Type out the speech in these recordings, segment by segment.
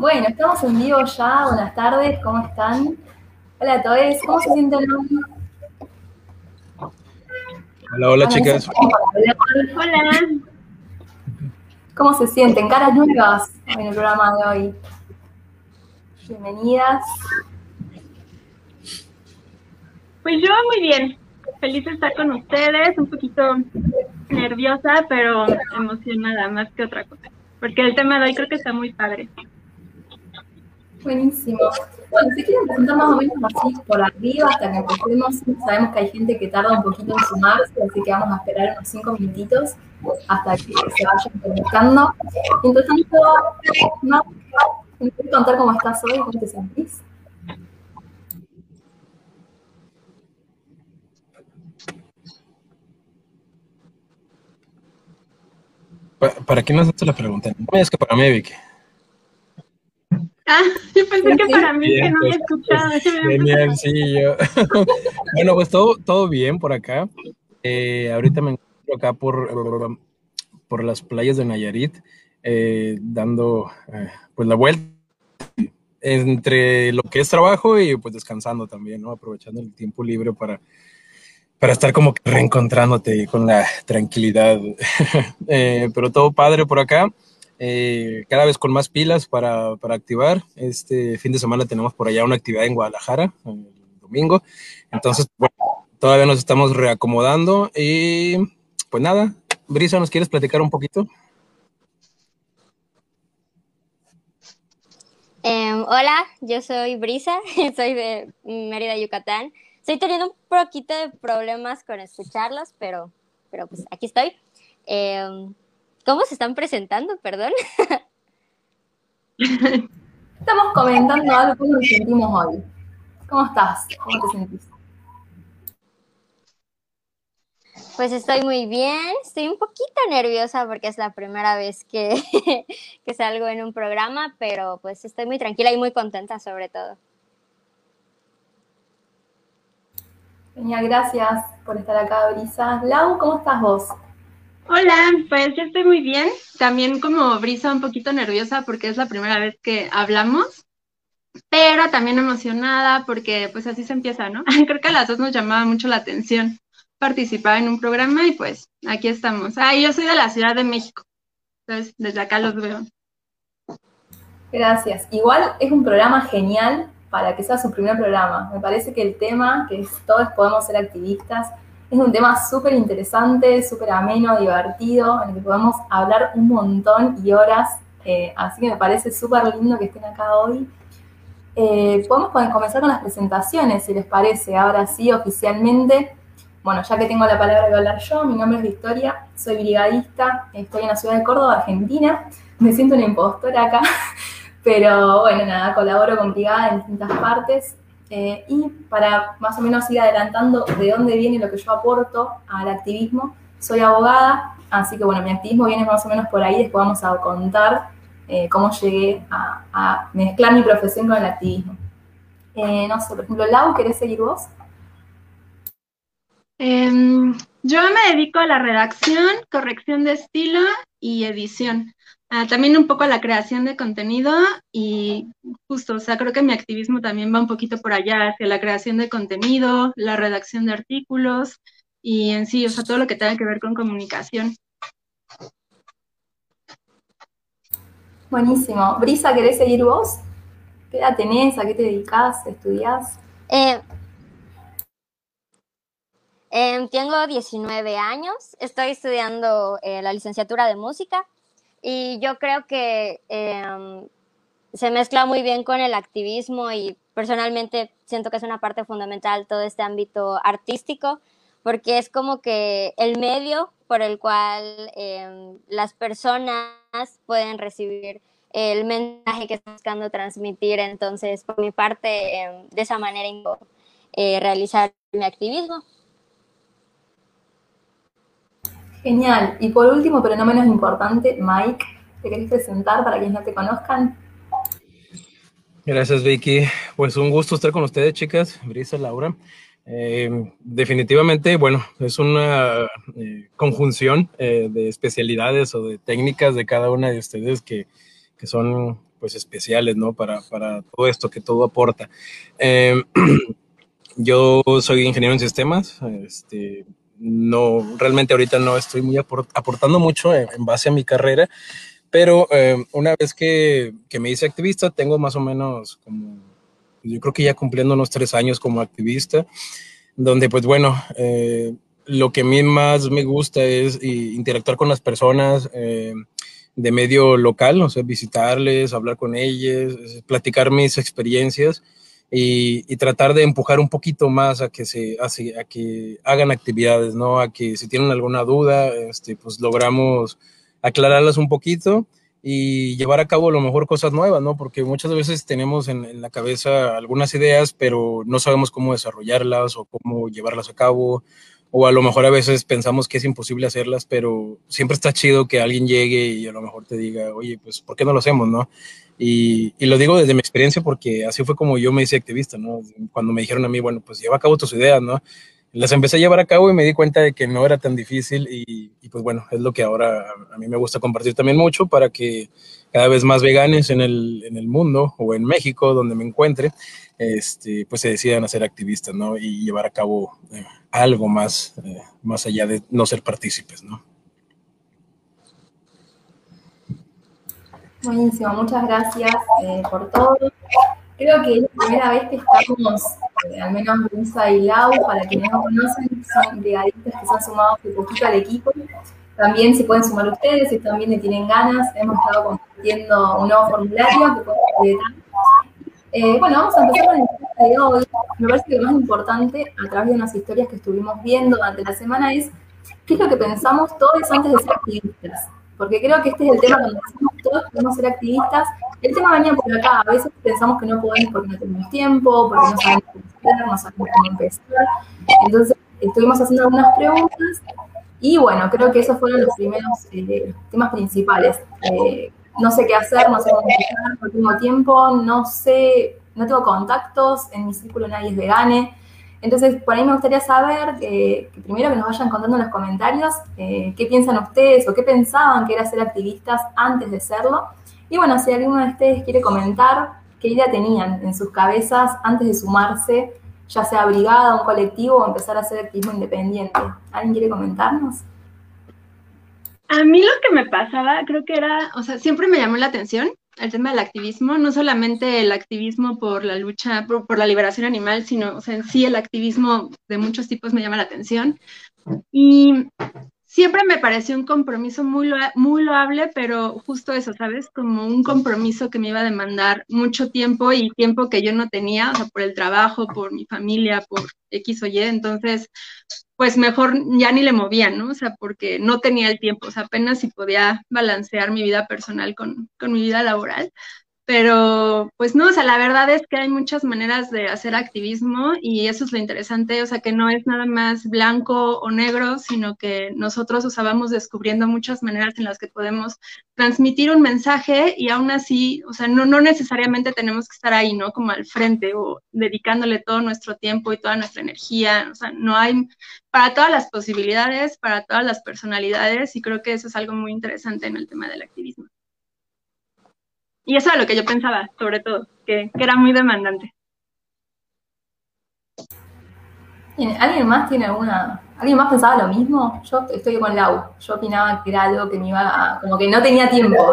Bueno, estamos en vivo ya. Buenas tardes, ¿cómo están? Hola a todos, ¿cómo se sienten hoy? Hola, hola chicas. Hola. ¿Cómo se sienten? Caras nuevas en el programa de hoy. Bienvenidas. Pues yo muy bien. Feliz de estar con ustedes, un poquito nerviosa, pero emocionada más que otra cosa. Porque el tema de hoy creo que está muy padre. Buenísimo. Bueno, si quieren presentar más o menos así por arriba hasta que empecemos, sabemos que hay gente que tarda un poquito en sumarse, así que vamos a esperar unos cinco minutitos hasta que se vayan conectando. Mientras tanto, ¿no? ¿me puedes contar cómo estás hoy? ¿Cómo te sentís? ¿Para, quién nos hace la pregunta? No es que para mí, Vicky. Ah, yo pensé que para mí, que no me escuchaba. Genial, sí, yo. bueno, pues todo, todo bien por acá. Eh, ahorita me encuentro acá por, por las playas de Nayarit, eh, dando eh, pues la vuelta entre lo que es trabajo y pues descansando también, ¿no? Aprovechando el tiempo libre para, para estar como que reencontrándote con la tranquilidad. pero todo padre por acá. Eh, cada vez con más pilas para, para, activar. Este fin de semana tenemos por allá una actividad en Guadalajara, el domingo. Entonces, bueno, todavía nos estamos reacomodando y pues nada, Brisa, ¿nos quieres platicar un poquito? Em, hola, yo soy Brisa, soy de Mérida, Yucatán. Estoy teniendo un poquito de problemas con escucharlos, pero, pero pues aquí estoy. Eh, ¿Cómo se están presentando? Perdón. Estamos comentando algo que nos sentimos hoy. ¿Cómo estás? ¿Cómo te sentís? Pues estoy muy bien, estoy un poquito nerviosa porque es la primera vez que, que salgo en un programa, pero pues estoy muy tranquila y muy contenta sobre todo. Genial, gracias por estar acá, Brisa. Lau, ¿cómo estás vos? Hola, pues yo estoy muy bien. También como brisa un poquito nerviosa porque es la primera vez que hablamos, pero también emocionada porque pues así se empieza, ¿no? Creo que a las dos nos llamaba mucho la atención participar en un programa y pues aquí estamos. Ah, yo soy de la Ciudad de México, entonces desde acá los veo. Gracias. Igual es un programa genial para que sea su primer programa. Me parece que el tema, que todos podemos ser activistas, es un tema súper interesante, súper ameno, divertido, en el que podemos hablar un montón y horas. Eh, así que me parece súper lindo que estén acá hoy. Eh, podemos comenzar con las presentaciones, si les parece. Ahora sí, oficialmente. Bueno, ya que tengo la palabra de hablar yo, mi nombre es Victoria, soy brigadista, estoy en la ciudad de Córdoba, Argentina. Me siento una impostora acá, pero bueno, nada, colaboro con Brigada en distintas partes. Eh, y para más o menos ir adelantando de dónde viene lo que yo aporto al activismo, soy abogada, así que bueno, mi activismo viene más o menos por ahí, después vamos a contar eh, cómo llegué a, mezclar mi profesión con el activismo. Eh, no sé, por ejemplo, Lau, ¿querés seguir vos? Em, yo me dedico a la redacción, corrección de estilo y edición. Ah, también un poco a la creación de contenido y justo, o sea, creo que mi activismo también va un poquito por allá, hacia la creación de contenido, la redacción de artículos y en sí, o sea, todo lo que tenga que ver con comunicación. Buenísimo. Brisa, ¿querés seguir vos? ¿Qué edad tenés? ¿A qué te dedicas? ¿Estudiás? Eh, em, tengo 19 años, estoy estudiando eh, la licenciatura de música y yo creo que em, se mezcla muy bien con el activismo y personalmente siento que es una parte fundamental todo este ámbito artístico, porque es como que el medio por el cual em, las personas pueden recibir el mensaje que está buscando transmitir. Entonces, por mi parte, em, de esa manera, eh, realizar mi activismo. Genial. Y por último, pero no menos importante, Mike, ¿te querés presentar para quienes no te conozcan? Gracias, Vicky. Pues un gusto estar con ustedes, chicas, Brisa, Laura. Eh, definitivamente, bueno, es una eh, conjunción eh, de especialidades o de técnicas de cada una de ustedes que, que son pues especiales, ¿no? Para, para todo esto que todo aporta. Yo soy ingeniero en sistemas, este, no, realmente ahorita no estoy muy aportando mucho en, base a mi carrera, pero em, una vez que, que, me hice activista, tengo más o menos como, yo creo que ya cumpliendo unos tres años como activista, donde pues bueno, eh, lo que a mí más me gusta es interactuar con las personas eh, de medio local, o sea, visitarles, hablar con ellas, platicar mis experiencias y, tratar de empujar un poquito más a que se a, que hagan actividades, ¿no? A que si tienen alguna duda, este, pues logramos aclararlas un poquito y llevar a cabo a lo mejor cosas nuevas, ¿no? Porque muchas veces tenemos en, la cabeza algunas ideas, pero no sabemos cómo desarrollarlas o cómo llevarlas a cabo o a lo mejor a veces pensamos que es imposible hacerlas, pero siempre está chido que alguien llegue y a lo mejor te diga, oye, pues, ¿por qué no lo hacemos, no? Y, y, lo digo desde mi experiencia porque así fue como yo me hice activista, ¿no? Cuando me dijeron a mí, bueno, pues lleva a cabo tus ideas, ¿no? Las empecé a llevar a cabo y me di cuenta de que no era tan difícil y, pues bueno, es lo que ahora a mí me gusta compartir también mucho para que cada vez más veganes en el, en el mundo o en México, donde me encuentre, este, pues se decidan a ser activistas, ¿no? Y llevar a cabo eh, algo más, eh, más allá de no ser partícipes, ¿no? Buenísimo, muchas gracias eh, por todo. Creo que es la primera vez que estamos, al menos Luisa y Lau, para quienes no conocen, son brigadistas que se han sumado un poquito al equipo. También se pueden sumar ustedes si también le tienen ganas. Hemos estado compartiendo un nuevo formulario que pueden eh, bueno, vamos a empezar con el tema de hoy. Me parece que lo más importante a través de unas historias que estuvimos viendo durante la semana es qué es lo que pensamos todos antes de ser activistas. Porque creo que este es el tema cuando decimos todos podemos ser activistas. El tema venía por acá. A veces pensamos que no podemos porque no tenemos tiempo, porque no sabemos cómo empezar, no sabemos cómo empezar. Entonces, estuvimos haciendo algunas preguntas y bueno, creo que esos fueron los primeros eh, temas principales. Eh, no sé qué hacer, no sé cómo empezar, no tengo tiempo, no sé, no tengo contactos, en mi círculo nadie es vegane. Entonces, por ahí me gustaría saber que, primero que nos vayan contando en los comentarios eh, qué piensan ustedes o qué pensaban que era ser activistas antes de serlo. Y bueno, si alguno de ustedes quiere comentar qué idea tenían en sus cabezas antes de sumarse, ya sea brigada, un colectivo o empezar a hacer activismo independiente. ¿Alguien quiere comentarnos? A mí lo que me pasaba, creo que era, o sea, siempre me llamó la atención el tema del activismo, no solamente el activismo por la lucha, por, la liberación animal, sino, o sea, en sí el activismo de muchos tipos me llama la atención. Y siempre me pareció un compromiso muy, muy loable, pero justo eso, ¿sabes? Como un compromiso que me iba a demandar mucho tiempo y tiempo que yo no tenía, o sea, por el trabajo, por mi familia, por X o Y. Entonces, pues mejor ya ni le movía, ¿no? O sea, porque no tenía el tiempo, o sea, apenas si podía balancear mi vida personal con, con mi vida laboral. Pero, pues no, o sea, la verdad es que hay muchas maneras de hacer activismo y eso es lo interesante, o sea, que no es nada más blanco o negro, sino que nosotros, o vamos descubriendo muchas maneras en las que podemos transmitir un mensaje y aún así, o sea, no, no necesariamente tenemos que estar ahí, ¿no? Como al frente o dedicándole todo nuestro tiempo y toda nuestra energía, o sea, no hay para todas las posibilidades, para todas las personalidades y creo que eso es algo muy interesante en el tema del activismo. Y eso era lo que yo pensaba, sobre todo, que, era muy demandante. ¿Alguien más tiene alguna... ¿Alguien más pensaba lo mismo? Yo estoy con Lau. Yo opinaba que era algo que me iba a... como que no tenía tiempo.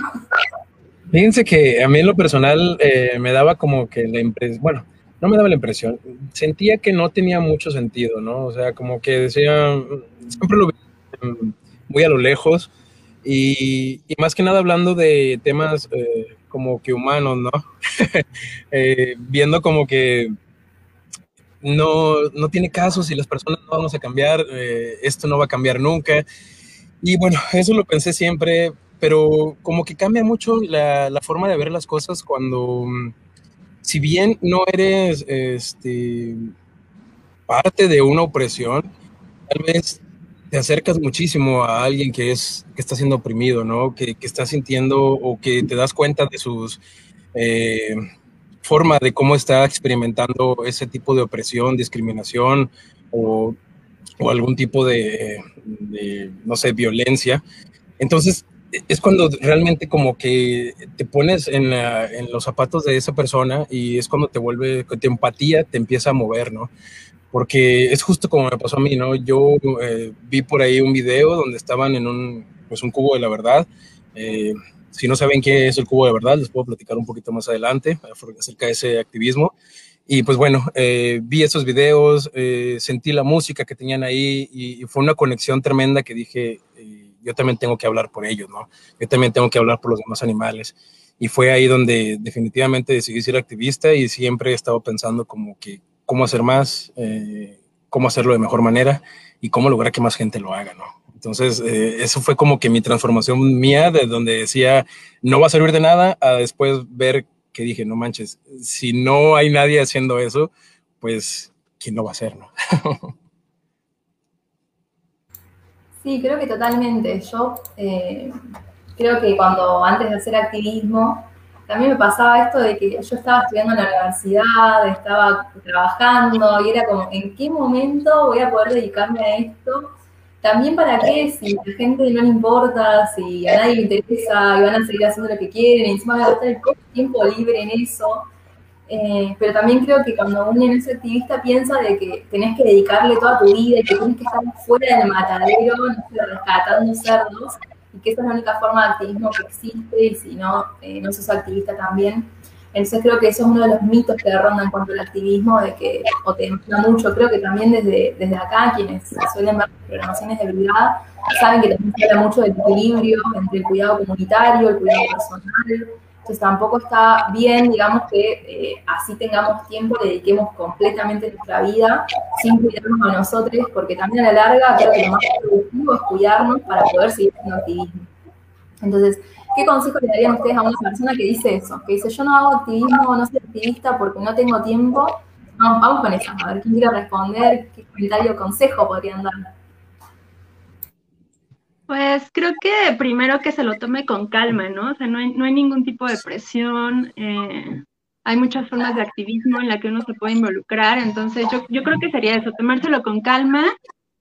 Fíjense que a mí en lo personal eh, me daba como que la impresión, bueno, no me daba la impresión, sentía que no tenía mucho sentido, ¿no? O sea, como que decía, siempre lo veía muy a lo lejos, y, más que nada hablando de temas eh, como que humanos, ¿no? Eh, viendo como que no, no, tiene caso si las personas no vamos a cambiar, eh, esto no va a cambiar nunca. Y bueno, eso lo pensé siempre, pero como que cambia mucho la, la forma de ver las cosas cuando, si bien no eres este, parte de una opresión, tal vez te acercas muchísimo a alguien que, es, que está siendo oprimido, ¿no? Que, que está sintiendo o que te das cuenta de sus eh, forma de cómo está experimentando ese tipo de opresión, discriminación o, o algún tipo de, no sé, violencia. Entonces, es cuando realmente como que te pones en, en, los zapatos de esa persona y es cuando te vuelve, tu empatía te empieza a mover, ¿no? Porque es justo como me pasó a mí, ¿no? Yo eh, vi por ahí un video donde estaban en un, pues un cubo de la verdad. Eh, si no saben qué es el cubo de verdad, les puedo platicar un poquito más adelante acerca de ese activismo. Y pues bueno, eh, vi esos videos, sentí la música que tenían ahí y, y, fue una conexión tremenda que dije, yo también tengo que hablar por ellos, ¿no? Yo también tengo que hablar por los demás animales. Y fue ahí donde definitivamente decidí ser activista y siempre he estado pensando como que cómo hacer más, eh, cómo hacerlo de mejor manera y cómo lograr que más gente lo haga, ¿no? Entonces, eh, eso fue como que mi transformación mía, de donde decía, no va a servir de nada, a después ver que dije, no manches, si no hay nadie haciendo eso, pues, ¿quién lo va a hacer, no? Sí, creo que totalmente. Yo eh, creo que cuando antes de hacer activismo, también me pasaba esto de que yo estaba estudiando en la universidad, estaba trabajando y era como, ¿en qué momento voy a poder dedicarme a esto? También para qué, si a la gente no le importa, si a nadie le interesa y van a seguir haciendo lo que quieren, y encima van a gastar el tiempo libre en eso. Eh, pero también creo que cuando uno es activista piensa de que tenés que dedicarle toda tu vida y que tienes que estar fuera del matadero, no rescatando cerdos, y que esa es la única forma de activismo que existe, y si no, eh, no sos activista también. Entonces creo que eso es uno de los mitos que rondan en cuanto al activismo, de que, o te emociona mucho, creo que también desde, desde acá, quienes suelen ver programaciones de brigada, saben que también se habla mucho del equilibrio entre el cuidado comunitario, el cuidado personal, entonces tampoco está bien, digamos, que eh, así tengamos tiempo, dediquemos completamente nuestra vida sin cuidarnos a nosotros, porque también a la larga creo que lo más productivo es cuidarnos para poder seguir haciendo activismo. Entonces, ¿qué consejo le darían ustedes a una persona que dice eso? Que dice, yo no hago activismo, no soy activista porque no tengo tiempo. Vamos, vamos con eso, a ver quién quiere responder, qué comentario o consejo podrían dar. Pues creo que primero que se lo tome con calma, ¿no? O sea, no hay, no hay ningún tipo de presión. Eh, hay muchas formas de activismo en la que uno se puede involucrar. Entonces, yo, yo creo que sería eso, tomárselo con calma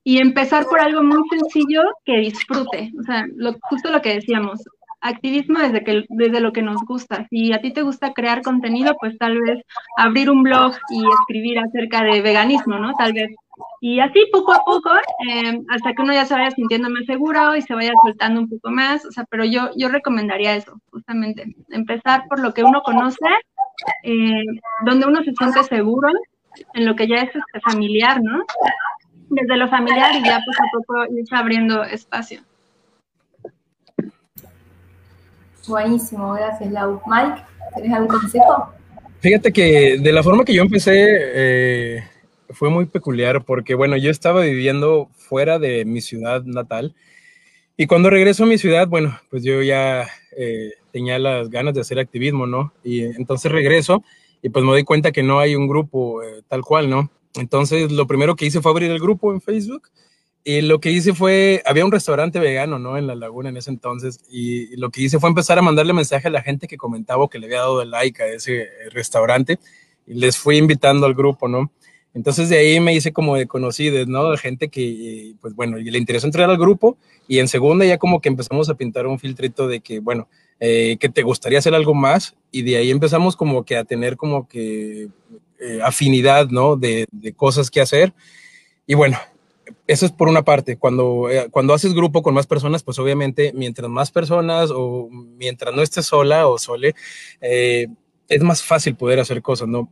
y empezar por algo muy sencillo que disfrute. O sea, lo, justo lo que decíamos, activismo desde, que, desde lo que nos gusta. Si a ti te gusta crear contenido, pues tal vez abrir un blog y escribir acerca de veganismo, ¿no? Tal vez y así poco a poco, eh, hasta que uno ya se vaya sintiendo más seguro y se vaya soltando un poco más, o sea, pero yo, yo recomendaría eso, justamente, empezar por lo que uno conoce, eh, donde uno se siente seguro, en lo que ya es este, familiar, ¿no? Desde lo familiar y ya poco a poco ir abriendo espacio. Buenísimo, gracias Lau. Mike, ¿tenés algún consejo? Fíjate que de la forma que yo empecé, eh, fue muy peculiar porque, bueno, yo estaba viviendo fuera de mi ciudad natal y cuando regreso a mi ciudad, bueno, pues yo ya eh, tenía las ganas de hacer activismo, ¿no? Y entonces regreso y pues me doy cuenta que no hay un grupo eh, tal cual, ¿no? Entonces lo primero que hice fue abrir el grupo en Facebook y lo que hice fue, había un restaurante vegano, ¿no? En la laguna en ese entonces y lo que hice fue empezar a mandarle mensaje a la gente que comentaba que le había dado el like a ese restaurante y les fui invitando al grupo, ¿no? Entonces de ahí me hice como de conocidos, ¿no? De gente que, pues bueno, le interesó entrar al grupo y en segunda ya como que empezamos a pintar un filtrito de que, bueno, eh, que te gustaría hacer algo más y de ahí empezamos como que a tener como que eh, afinidad, ¿no? De, de, cosas que hacer. Y bueno, eso es por una parte. Cuando, eh, cuando haces grupo con más personas, pues obviamente mientras más personas o mientras no estés sola o sole, es más fácil poder hacer cosas, ¿no?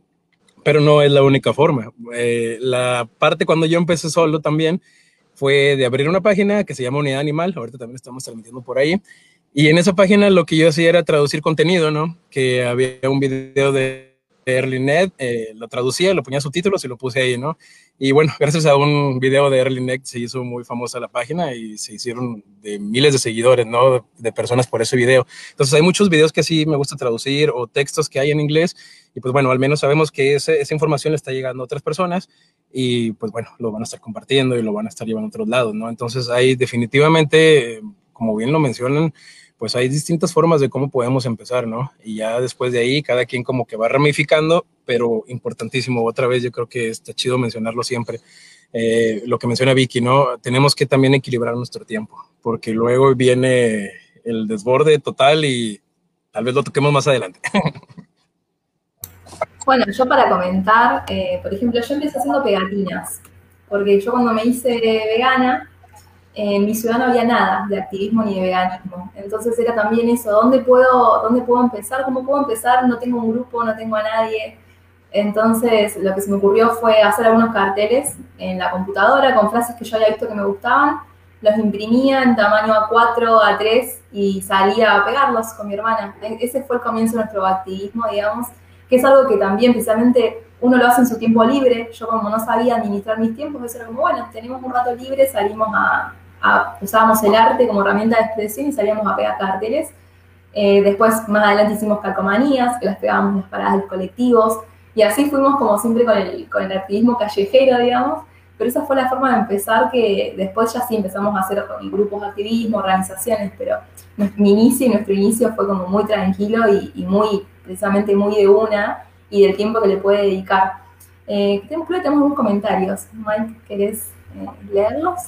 pero no es la única forma. Eh, la parte cuando yo empecé solo también fue de abrir una página que se llama Unidad Animal, ahorita también estamos transmitiendo por ahí, y en esa página lo que yo hacía era traducir contenido, ¿no? Que había un video de Erlinet, eh, lo traducía, lo ponía subtítulos y lo puse ahí, ¿no? Y bueno, gracias a un video de Erlinet se hizo muy famosa la página y se hicieron de miles de seguidores, ¿no? De personas por ese video. Entonces hay muchos videos que sí me gusta traducir o textos que hay en inglés y pues bueno, al menos sabemos que esa información le está llegando a otras personas y pues bueno, lo van a estar compartiendo y lo van a estar llevando a otros lados, ¿no? Entonces hay definitivamente, como bien lo mencionan, pues hay distintas formas de cómo podemos empezar, ¿no? Y ya después de ahí, cada quien como que va ramificando, pero importantísimo, otra vez yo creo que está chido mencionarlo siempre, eh, lo que menciona Vicky, ¿no? Tenemos que también equilibrar nuestro tiempo, porque luego viene el desborde total y tal vez lo toquemos más adelante. Bueno, yo para comentar, eh, por ejemplo, yo empecé haciendo pegatinas, porque yo cuando me hice vegana, en mi ciudad no había nada de activismo ni de veganismo. Entonces era también eso, ¿dónde puedo, dónde puedo empezar? ¿Cómo puedo empezar? No tengo un grupo, no tengo a nadie. Entonces lo que se me ocurrió fue hacer algunos carteles en la computadora con frases que yo había visto que me gustaban, los imprimía en tamaño A4, A3 y salía a pegarlos con mi hermana. E-, ese fue el comienzo de nuestro activismo, digamos que es algo que también precisamente uno lo hace en su tiempo libre. Yo como no sabía administrar mis tiempos, eso era como, bueno, tenemos un rato libre, salimos a, usábamos el arte como herramienta de expresión y salíamos a pegar carteles. Eh, después, más adelante hicimos calcomanías, que las pegábamos en las paradas de colectivos, y así fuimos como siempre con el, con el activismo callejero, digamos, pero esa fue la forma de empezar que después ya sí empezamos a hacer grupos de activismo, organizaciones, pero mi inicio y nuestro inicio fue como muy tranquilo y muy precisamente muy de una y del tiempo que le puede dedicar. Eh, creo que tenemos unos comentarios. Mike, ¿querés leerlos?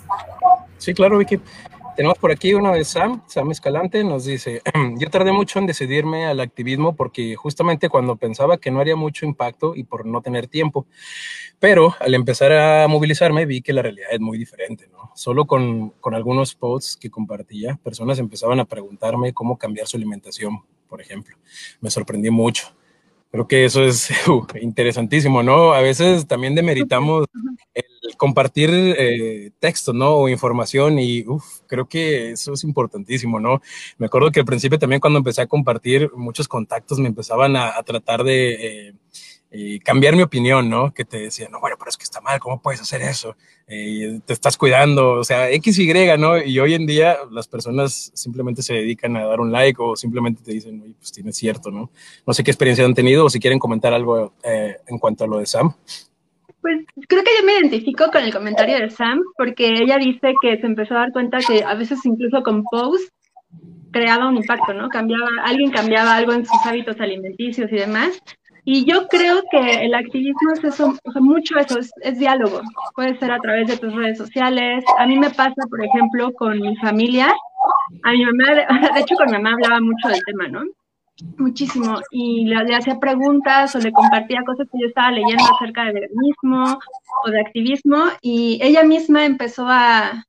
Sí, claro, Vicky. Tenemos por aquí uno de Sam, Sam Escalante, nos dice, yo tardé mucho en decidirme al activismo porque justamente cuando pensaba que no haría mucho impacto y por no tener tiempo, pero al empezar a movilizarme vi que la realidad es muy diferente, ¿no? Solo con, con algunos posts que compartía, personas empezaban a preguntarme cómo cambiar su alimentación, por ejemplo. Me sorprendí mucho. Creo que eso es uh, interesantísimo, ¿no? A veces también demeritamos compartir eh, texto, ¿no? O información y creo que eso es importantísimo, ¿no? Me acuerdo que al principio también cuando empecé a compartir, muchos contactos me empezaban a, tratar de... Eh, y cambiar mi opinión, ¿no? Que te decía, no, bueno, pero es que está mal, ¿cómo puedes hacer eso? Eh, te estás cuidando, o sea, X, Y, ¿no? Y hoy en día las personas simplemente se dedican a dar un like o simplemente te dicen, oye, pues tienes cierto, ¿no? No sé qué experiencia han tenido o si quieren comentar algo eh, en cuanto a lo de Sam. Pues creo que yo me identifico con el comentario de Sam porque ella dice que se empezó a dar cuenta que a veces incluso con posts creaba un impacto, ¿no? Cambiaba, alguien cambiaba algo en sus hábitos alimenticios y demás, y yo creo que el activismo es eso, o sea, mucho eso, es, diálogo. Puede ser a través de tus redes sociales. A mí me pasa, por ejemplo, con mi familia. A mi mamá, de hecho, con mi mamá hablaba mucho del tema, ¿no? Muchísimo. Y le, hacía preguntas o le compartía cosas que yo estaba leyendo acerca de veganismo o de activismo. Y ella misma empezó a,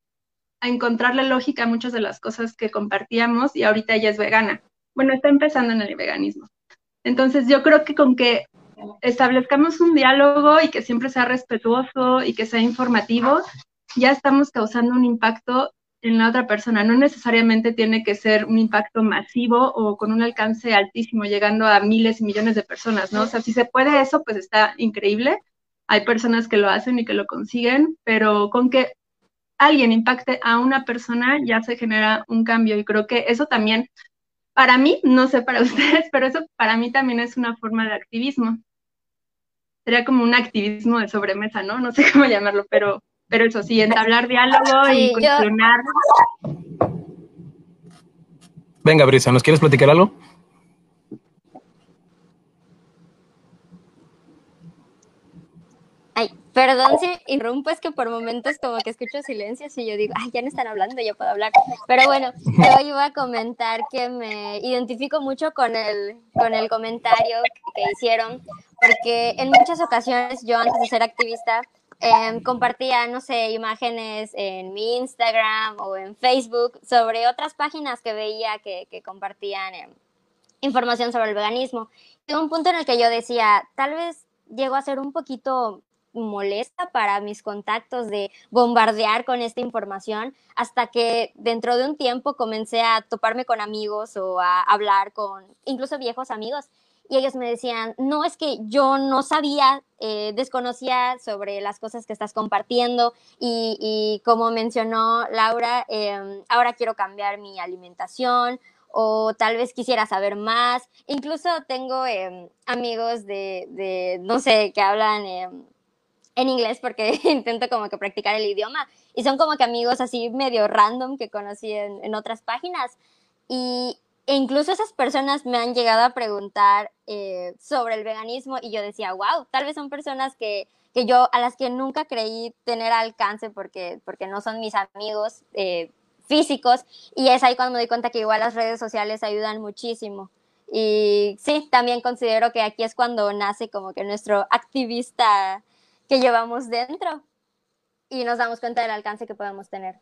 a encontrarle lógica a muchas de las cosas que compartíamos y ahorita ella es vegana. Bueno, está empezando en el veganismo. Entonces yo creo que con que establezcamos un diálogo y que siempre sea respetuoso y que sea informativo, ya estamos causando un impacto en la otra persona. No necesariamente tiene que ser un impacto masivo o con un alcance altísimo, llegando a miles y millones de personas, ¿no? O sea, si se puede eso, pues está increíble. Hay personas que lo hacen y que lo consiguen, pero con que alguien impacte a una persona ya se genera un cambio y creo que eso también para mí, no sé para ustedes, pero eso para mí también es una forma de activismo. Sería como un activismo de sobremesa, ¿no? No sé cómo llamarlo, pero, pero eso sí, entablar diálogo y cuestionar. Venga, Brisa, ¿nos quieres platicar algo? Perdón si interrumpo, es que por momentos como que escucho silencios y yo digo, ay, ya no están hablando, yo puedo hablar. Pero bueno, yo iba a comentar que me identifico mucho con el, con el comentario que hicieron, porque en muchas ocasiones yo antes de ser activista em, compartía, no sé, imágenes en mi Instagram o en Facebook sobre otras páginas que veía que, que compartían em, información sobre el veganismo. Y un punto en el que yo decía, tal vez llego a ser un poquito molesta para mis contactos de bombardear con esta información hasta que dentro de un tiempo comencé a toparme con amigos o a hablar con incluso viejos amigos y ellos me decían, no es que yo no sabía, eh, desconocía sobre las cosas que estás compartiendo y, como mencionó Laura, em, ahora quiero cambiar mi alimentación o tal vez quisiera saber más. Incluso tengo em, amigos de, de, no sé, que hablan em, en inglés porque intento como que practicar el idioma y son como que amigos así medio random que conocí en, otras páginas y e incluso esas personas me han llegado a preguntar eh, sobre el veganismo y yo decía, wow, tal vez son personas que, que, yo, a las que nunca creí tener alcance porque, porque no son mis amigos eh, físicos y es ahí cuando me doy cuenta que igual las redes sociales ayudan muchísimo. Y sí, también considero que aquí es cuando nace como que nuestro activista que llevamos dentro y nos damos cuenta del alcance que podemos tener.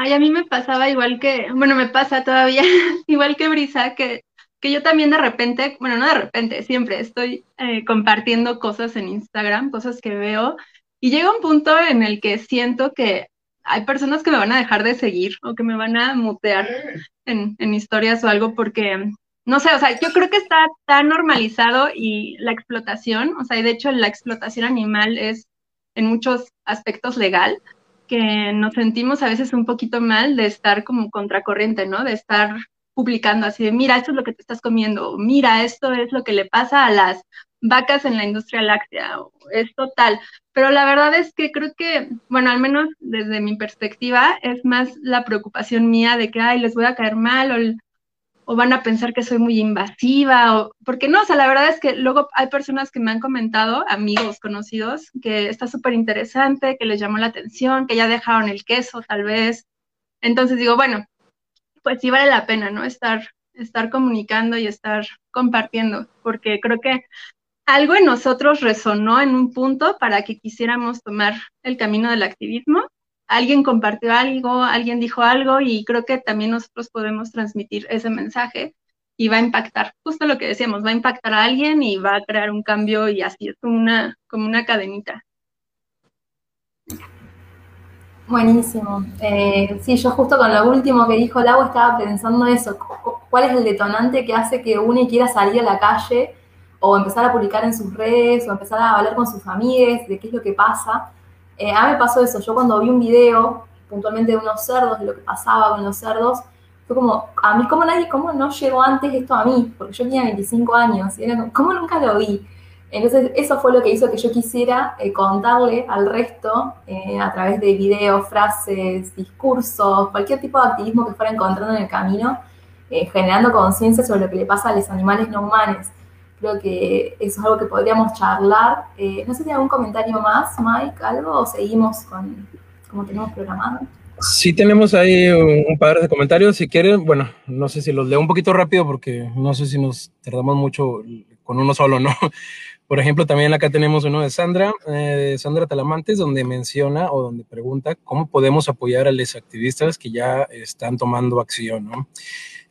Ay, a mí me pasaba igual que, bueno, me pasa todavía, igual que Brisa, que, que yo también de repente, bueno, no de repente, siempre estoy eh, compartiendo cosas en Instagram, cosas que veo, y llega un punto en el que siento que hay personas que me van a dejar de seguir o que me van a mutear en, en historias o algo porque no sé, o sea, yo creo que está tan normalizado y la explotación, o sea, y de hecho la explotación animal es en muchos aspectos legal, que nos sentimos a veces un poquito mal de estar como contracorriente, ¿no? De estar publicando así de, mira, esto es lo que te estás comiendo, mira, esto es lo que le pasa a las vacas en la industria láctea, o es total. Pero la verdad es que creo que, bueno, al menos desde mi perspectiva, es más la preocupación mía de que, ay, les voy a caer mal o o van a pensar que soy muy invasiva, o porque no, o sea, la verdad es que luego hay personas que me han comentado, amigos conocidos, que está súper interesante, que les llamó la atención, que ya dejaron el queso tal vez. Entonces digo, bueno, pues sí vale la pena, ¿no? Estar, estar comunicando y estar compartiendo, porque creo que algo en nosotros resonó en un punto para que quisiéramos tomar el camino del activismo alguien compartió algo, alguien dijo algo y creo que también nosotros podemos transmitir ese mensaje y va a impactar, justo lo que decíamos, va a impactar a alguien y va a crear un cambio y así es como una, como una cadenita. Buenísimo. Eh, sí, yo justo con lo último que dijo Lau estaba pensando eso, cuál es el detonante que hace que uno quiera salir a la calle o empezar a publicar en sus redes o empezar a hablar con sus amigas de qué es lo que pasa. Eh, a mí me pasó eso, yo cuando vi un video puntualmente de unos cerdos, de lo que pasaba con los cerdos, fue como, a mí, ¿cómo nadie, cómo no llegó antes esto a mí? Porque yo tenía 25 años y era como, ¿cómo nunca lo vi? Entonces, eso fue lo que hizo que yo quisiera eh, contarle al resto eh, a través de videos, frases, discursos, cualquier tipo de activismo que fuera encontrando en el camino, generando conciencia sobre lo que le pasa a los animales no humanos. Creo que eso es algo que podríamos charlar. Eh, no sé si hay algún comentario más, Mike, algo, o seguimos con como tenemos programado. Sí, tenemos ahí un, par de comentarios. Si quieren, bueno, no sé si los leo un poquito rápido porque no sé si nos tardamos mucho con uno solo, ¿no? Por ejemplo, también acá tenemos uno de Sandra, eh, Sandra Talamantes, donde menciona o donde pregunta cómo podemos apoyar a los activistas que ya están tomando acción, ¿no?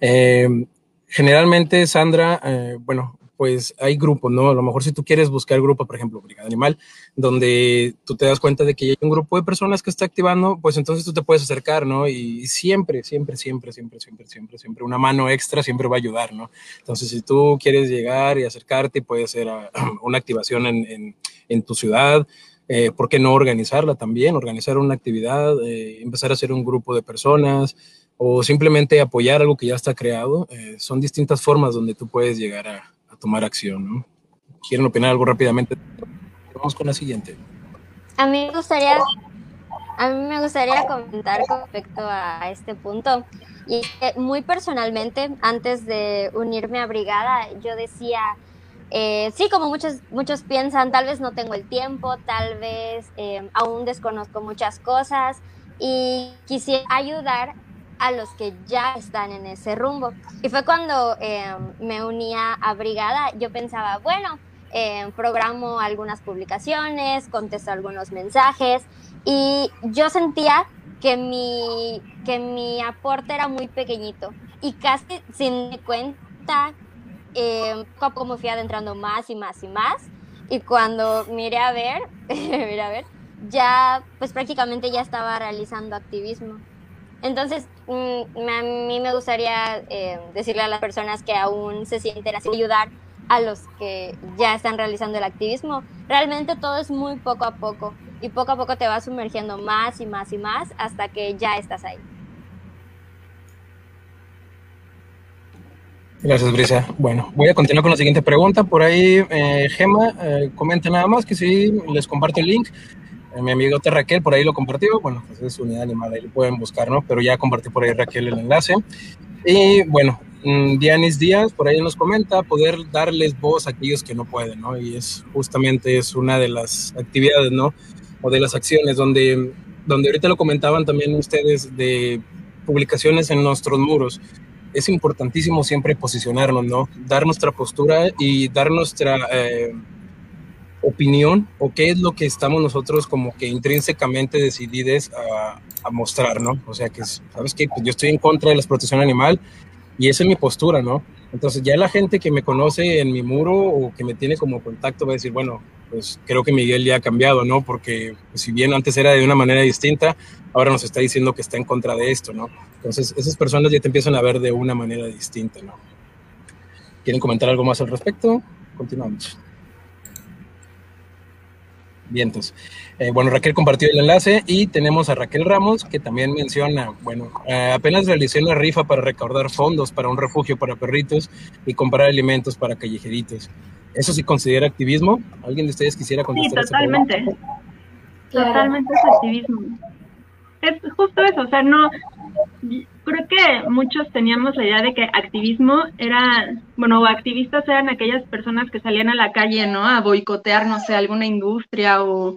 Eh, generalmente, Sandra, bueno, pues hay grupos, ¿no? A lo mejor si tú quieres buscar grupo, por ejemplo, Brigada Animal, donde tú te das cuenta de que hay un grupo de personas que está activando, pues entonces tú te puedes acercar, ¿no? Y siempre, siempre, siempre, siempre, siempre, siempre, siempre una mano extra siempre va a ayudar, ¿no? Entonces, si tú quieres llegar y acercarte, puede ser una activación en, en, tu ciudad, eh, ¿por qué no organizarla también? Organizar una actividad, eh, empezar a hacer un grupo de personas o simplemente apoyar algo que ya está creado. Eh, son distintas formas donde tú puedes llegar a, tomar acción, ¿no? ¿Quieren opinar algo rápidamente? Vamos con la siguiente. A mí me gustaría, a mí me gustaría comentar con respecto a este punto. Y muy personalmente, antes de unirme a Brigada, yo decía, eh, sí, como muchos, muchos piensan, tal vez no tengo el tiempo, tal vez eh, aún desconozco muchas cosas y quisiera ayudar a los que ya están en ese rumbo. Y fue cuando em, me unía a Brigada, yo pensaba, bueno, eh, programo algunas publicaciones, contesto algunos mensajes y yo sentía que mi, que mi aporte era muy pequeñito y casi sin cuenta eh, como fui adentrando más y más y más y cuando miré a ver, miré a ver, ya pues prácticamente ya estaba realizando activismo. Entonces, mm, a mí me gustaría eh, decirle a las personas que aún se sienten así, ayudar a los que ya están realizando el activismo. Realmente todo es muy poco a poco y poco a poco te vas sumergiendo más y más y más hasta que ya estás ahí. Gracias, Brisa. Bueno, voy a continuar con la siguiente pregunta. Por ahí, eh, Gema eh, comenta nada más que si les comparto el link. Mi amigo Raquel por ahí lo compartió, bueno, pues es unidad animal, ahí lo pueden buscar, ¿no? Pero ya compartí por ahí Raquel el enlace. Y bueno, mm, Dianis Díaz por ahí nos comenta poder darles voz a aquellos que no pueden, ¿no? Y es justamente es una de las actividades, ¿no? O de las acciones donde, donde ahorita lo comentaban también ustedes de publicaciones en nuestros muros, es importantísimo siempre posicionarnos, ¿no? Dar nuestra postura y dar nuestra eh, opinión o qué es lo que estamos nosotros como que intrínsecamente decididos a, a mostrar, ¿no? O sea que, ¿sabes qué? Pues yo estoy en contra de la explotación animal y esa es mi postura, ¿no? Entonces ya la gente que me conoce en mi muro o que me tiene como contacto va a decir, bueno, pues creo que Miguel ya ha cambiado, ¿no? Porque pues, si bien antes era de una manera distinta, ahora nos está diciendo que está en contra de esto, ¿no? Entonces esas personas ya te empiezan a ver de una manera distinta, ¿no? ¿Quieren comentar algo más al respecto? Continuamos. Vientos. Eh, bueno, Raquel compartió el enlace y tenemos a Raquel Ramos que también menciona, bueno, eh, apenas realicé una rifa para recaudar fondos para un refugio para perritos y comprar alimentos para callejeritos. ¿Eso sí considera activismo? ¿Alguien de ustedes quisiera contestar? Sí, totalmente. Totalmente es activismo. Es justo eso, o sea, no, creo que muchos teníamos la idea de que activismo era, bueno, activistas eran aquellas personas que salían a la calle, ¿no? A boicotear, no sé, alguna industria o,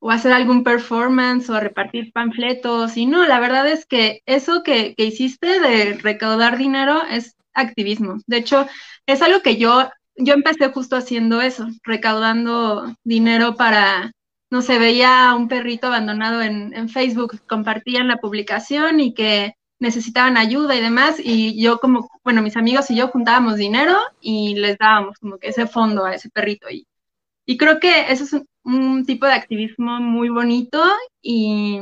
o hacer algún performance o a repartir panfletos. Y no, la verdad es que eso que, que hiciste de recaudar dinero es activismo. De hecho, es algo que yo, yo empecé justo haciendo eso, recaudando dinero para no se veía un perrito abandonado en, en, Facebook, compartían la publicación y que necesitaban ayuda y demás, y yo como, bueno, mis amigos y yo juntábamos dinero y les dábamos como que ese fondo a ese perrito. Y, y creo que eso es un, un tipo de activismo muy bonito y,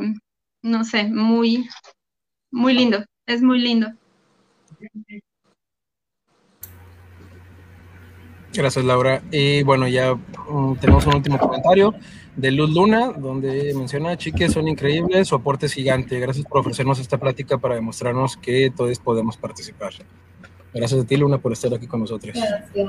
no sé, muy, muy lindo, es muy lindo. Gracias, Laura. Y bueno, ya um, tenemos un último comentario de Luz Luna, donde menciona, chiques, son increíbles, su aporte es gigante. Gracias por ofrecernos esta plática para demostrarnos que todos podemos participar. Gracias a ti, Luna, por estar aquí con nosotros. Gracias.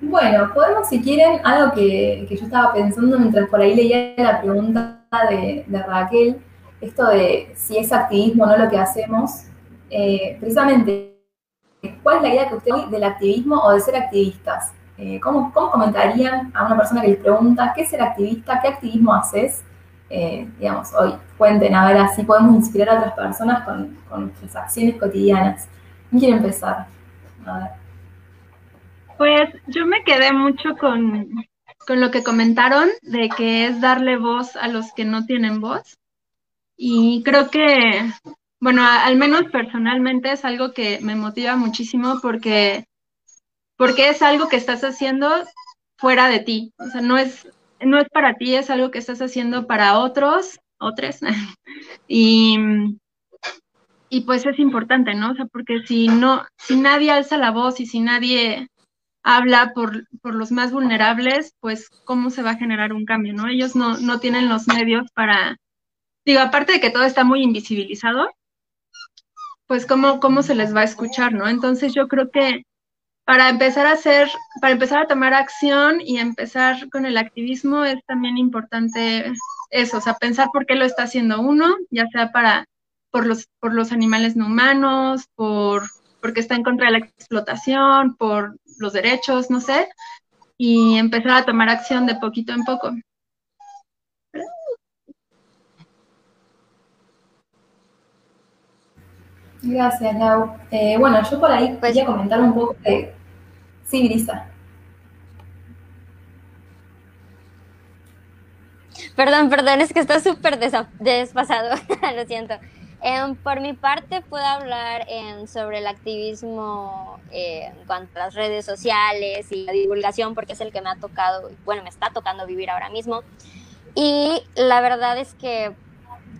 Bueno, podemos, si quieren, algo que, yo estaba pensando mientras por ahí leía la pregunta de, de Raquel, esto de si es activismo o no lo que hacemos, eh, precisamente ¿Cuál es la idea que usted tiene del activismo o de ser activistas? Eh, ¿cómo, ¿cómo, comentarían a una persona que les pregunta qué es ser activista, qué activismo haces? Eh, digamos, hoy cuenten, a ver, así podemos inspirar a otras personas con, con nuestras acciones cotidianas. ¿Quién quiere empezar? A ver. Pues yo me quedé mucho con, con lo que comentaron de que es darle voz a los que no tienen voz. Y creo que bueno, al menos personalmente es algo que me motiva muchísimo porque, porque es algo que estás haciendo fuera de ti. O sea, no es, no es para ti, es algo que estás haciendo para otros, otros. y, y pues es importante, ¿no? O sea, porque si no, si nadie alza la voz y si nadie habla por, por los más vulnerables, pues cómo se va a generar un cambio, ¿no? Ellos no, no tienen los medios para, digo, aparte de que todo está muy invisibilizado, pues cómo, cómo se les va a escuchar, ¿no? Entonces yo creo que para empezar a hacer, para empezar a tomar acción y empezar con el activismo es también importante eso, o sea, pensar por qué lo está haciendo uno, ya sea para, por los, por los animales no humanos, por, porque está en contra de la explotación, por los derechos, no sé, y empezar a tomar acción de poquito en poco. Gracias, Lau. Eh, bueno, yo por ahí pues, quería comentar un poco de... Sí, Brisa. Perdón, perdón, es que está súper despasado, lo siento. Eh, por mi parte, puedo hablar eh, sobre el activismo en cuanto a las redes sociales y la divulgación, porque es el que me ha tocado, bueno, me está tocando vivir ahora mismo. Y la verdad es que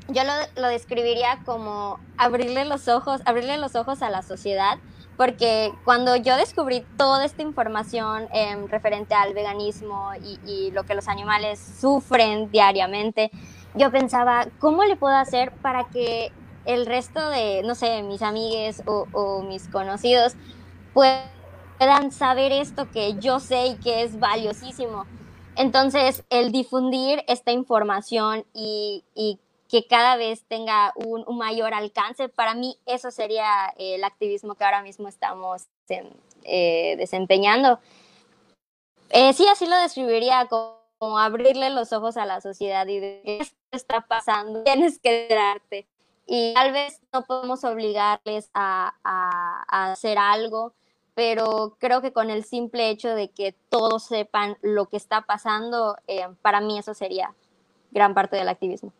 yo lo, lo, describiría como abrirle los ojos, abrirle los ojos a la sociedad, porque cuando yo descubrí toda esta información eh, referente al veganismo y, lo que los animales sufren diariamente, yo pensaba, ¿cómo le puedo hacer para que el resto de, no sé, mis amigues o, mis conocidos puedan saber esto que yo sé y que es valiosísimo? Entonces, el difundir esta información y que cada vez tenga un, mayor alcance. Para mí eso sería el activismo que ahora mismo estamos eh, desempeñando. Eh, sí, así lo describiría como, abrirle los ojos a la sociedad y de qué está pasando, tienes que enterarte. y tal vez no podemos obligarles a, hacer algo, pero creo que con el simple hecho de que todos sepan lo que está pasando, eh, para mí eso sería gran parte del activismo.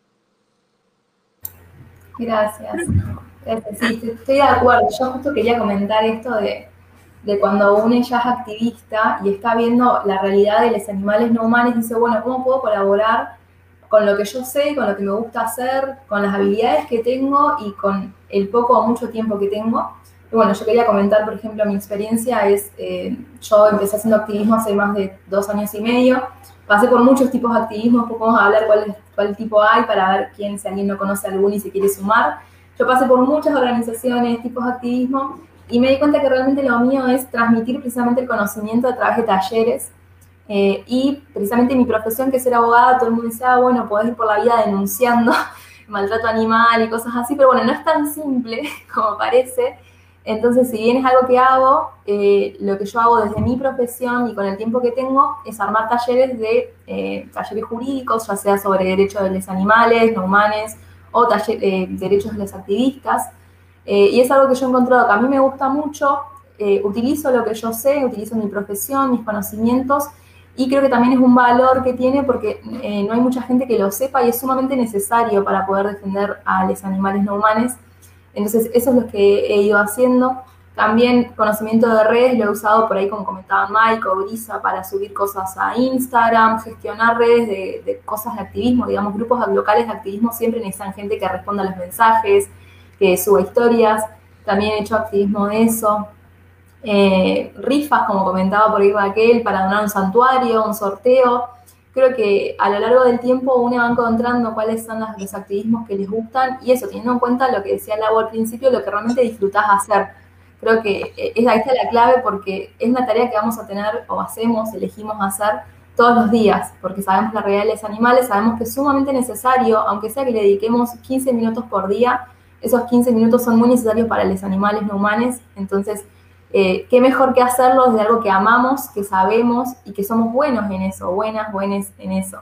Gracias. Sí, estoy de acuerdo. Yo justo quería comentar esto de, de cuando uno ya es activista y está viendo la realidad de los animales no humanos y dice, bueno, ¿cómo puedo colaborar con lo que yo sé, con lo que me gusta hacer, con las habilidades que tengo y con el poco o mucho tiempo que tengo. Y bueno, yo quería comentar, por ejemplo, mi experiencia es, eh, yo empecé haciendo activismo hace más de dos años y medio, pasé por muchos tipos de activismo, vamos a hablar cuál, cuál tipo hay para ver quién, si alguien no conoce alguno y se quiere sumar. Yo pasé por muchas organizaciones, tipos de activismo, y me di cuenta que realmente lo mío es transmitir precisamente el conocimiento a través de talleres, eh, y precisamente mi profesión, que es ser abogada, todo el mundo dice, ah, bueno, podés ir por la vida denunciando maltrato animal y cosas así, pero bueno, no es tan simple como parece. Entonces, si bien es algo que hago, eh, lo que yo hago desde mi profesión y con el tiempo que tengo es armar talleres de eh, talleres jurídicos, ya sea sobre derechos de los animales, no humanos, o derechos de los activistas. y es algo que yo he encontrado que a mí me gusta mucho. utilizo lo que yo sé, utilizo mi profesión, mis conocimientos y creo que también es un valor que tiene porque eh, no hay mucha gente que lo sepa y es sumamente necesario para poder defender a los animales no humanos. Entonces, eso es lo que he ido haciendo. También conocimiento de redes lo he usado por ahí, como comentaba Mike o Brisa, para subir cosas a Instagram, gestionar redes de, cosas de activismo, digamos, grupos locales de activismo siempre necesitan gente que responda a los mensajes, que suba historias. También he hecho activismo de eso. Eh, rifas, como comentaba por ahí Raquel, para donar un santuario, un sorteo. Creo que a lo largo del tiempo uno va encontrando cuáles son los, activismos que les gustan y eso, teniendo en cuenta lo que decía Lau al principio, lo que realmente disfrutás hacer. Creo que eh, es, ahí está la clave porque es una tarea que vamos a tener o hacemos, elegimos hacer todos los días, porque sabemos la realidad de los animales, sabemos que es sumamente necesario, aunque sea que le dediquemos 15 minutos por día, esos 15 minutos son muy necesarios para los animales no humanos, entonces eh, qué mejor que hacerlo de algo que amamos, que sabemos y que somos buenos en eso, buenas, buenas en eso.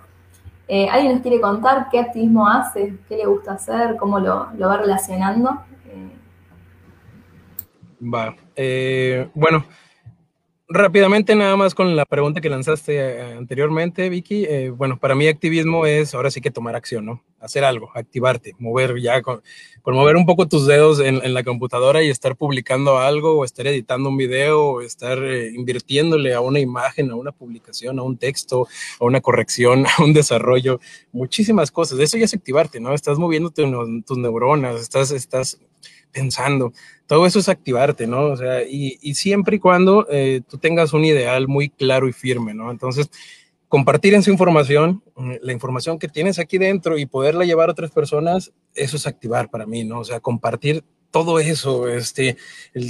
Eh, ¿Alguien nos quiere contar qué activismo hace, qué le gusta hacer, cómo lo, va relacionando? Eh, va. bueno, Rápidamente, nada más con la pregunta que lanzaste eh, anteriormente, Vicky. Eh, bueno, para mí activismo es ahora sí que tomar acción, ¿no? Hacer algo, activarte, mover ya, con, mover un poco tus dedos en, la computadora y estar publicando algo o estar editando un video o estar eh, invirtiéndole a una imagen, a una publicación, a un texto, a una corrección, a un desarrollo, muchísimas cosas. Eso ya es activarte, ¿no? Estás moviendo tus neuronas, estás, estás pensando. Todo eso es activarte, ¿no? O sea, y, siempre y cuando eh, tú tengas un ideal muy claro y firme, ¿no? Entonces, compartir esa información, mm, la información que tienes aquí dentro y poderla llevar a otras personas, eso es activar para mí, ¿no? O sea, compartir todo eso, este,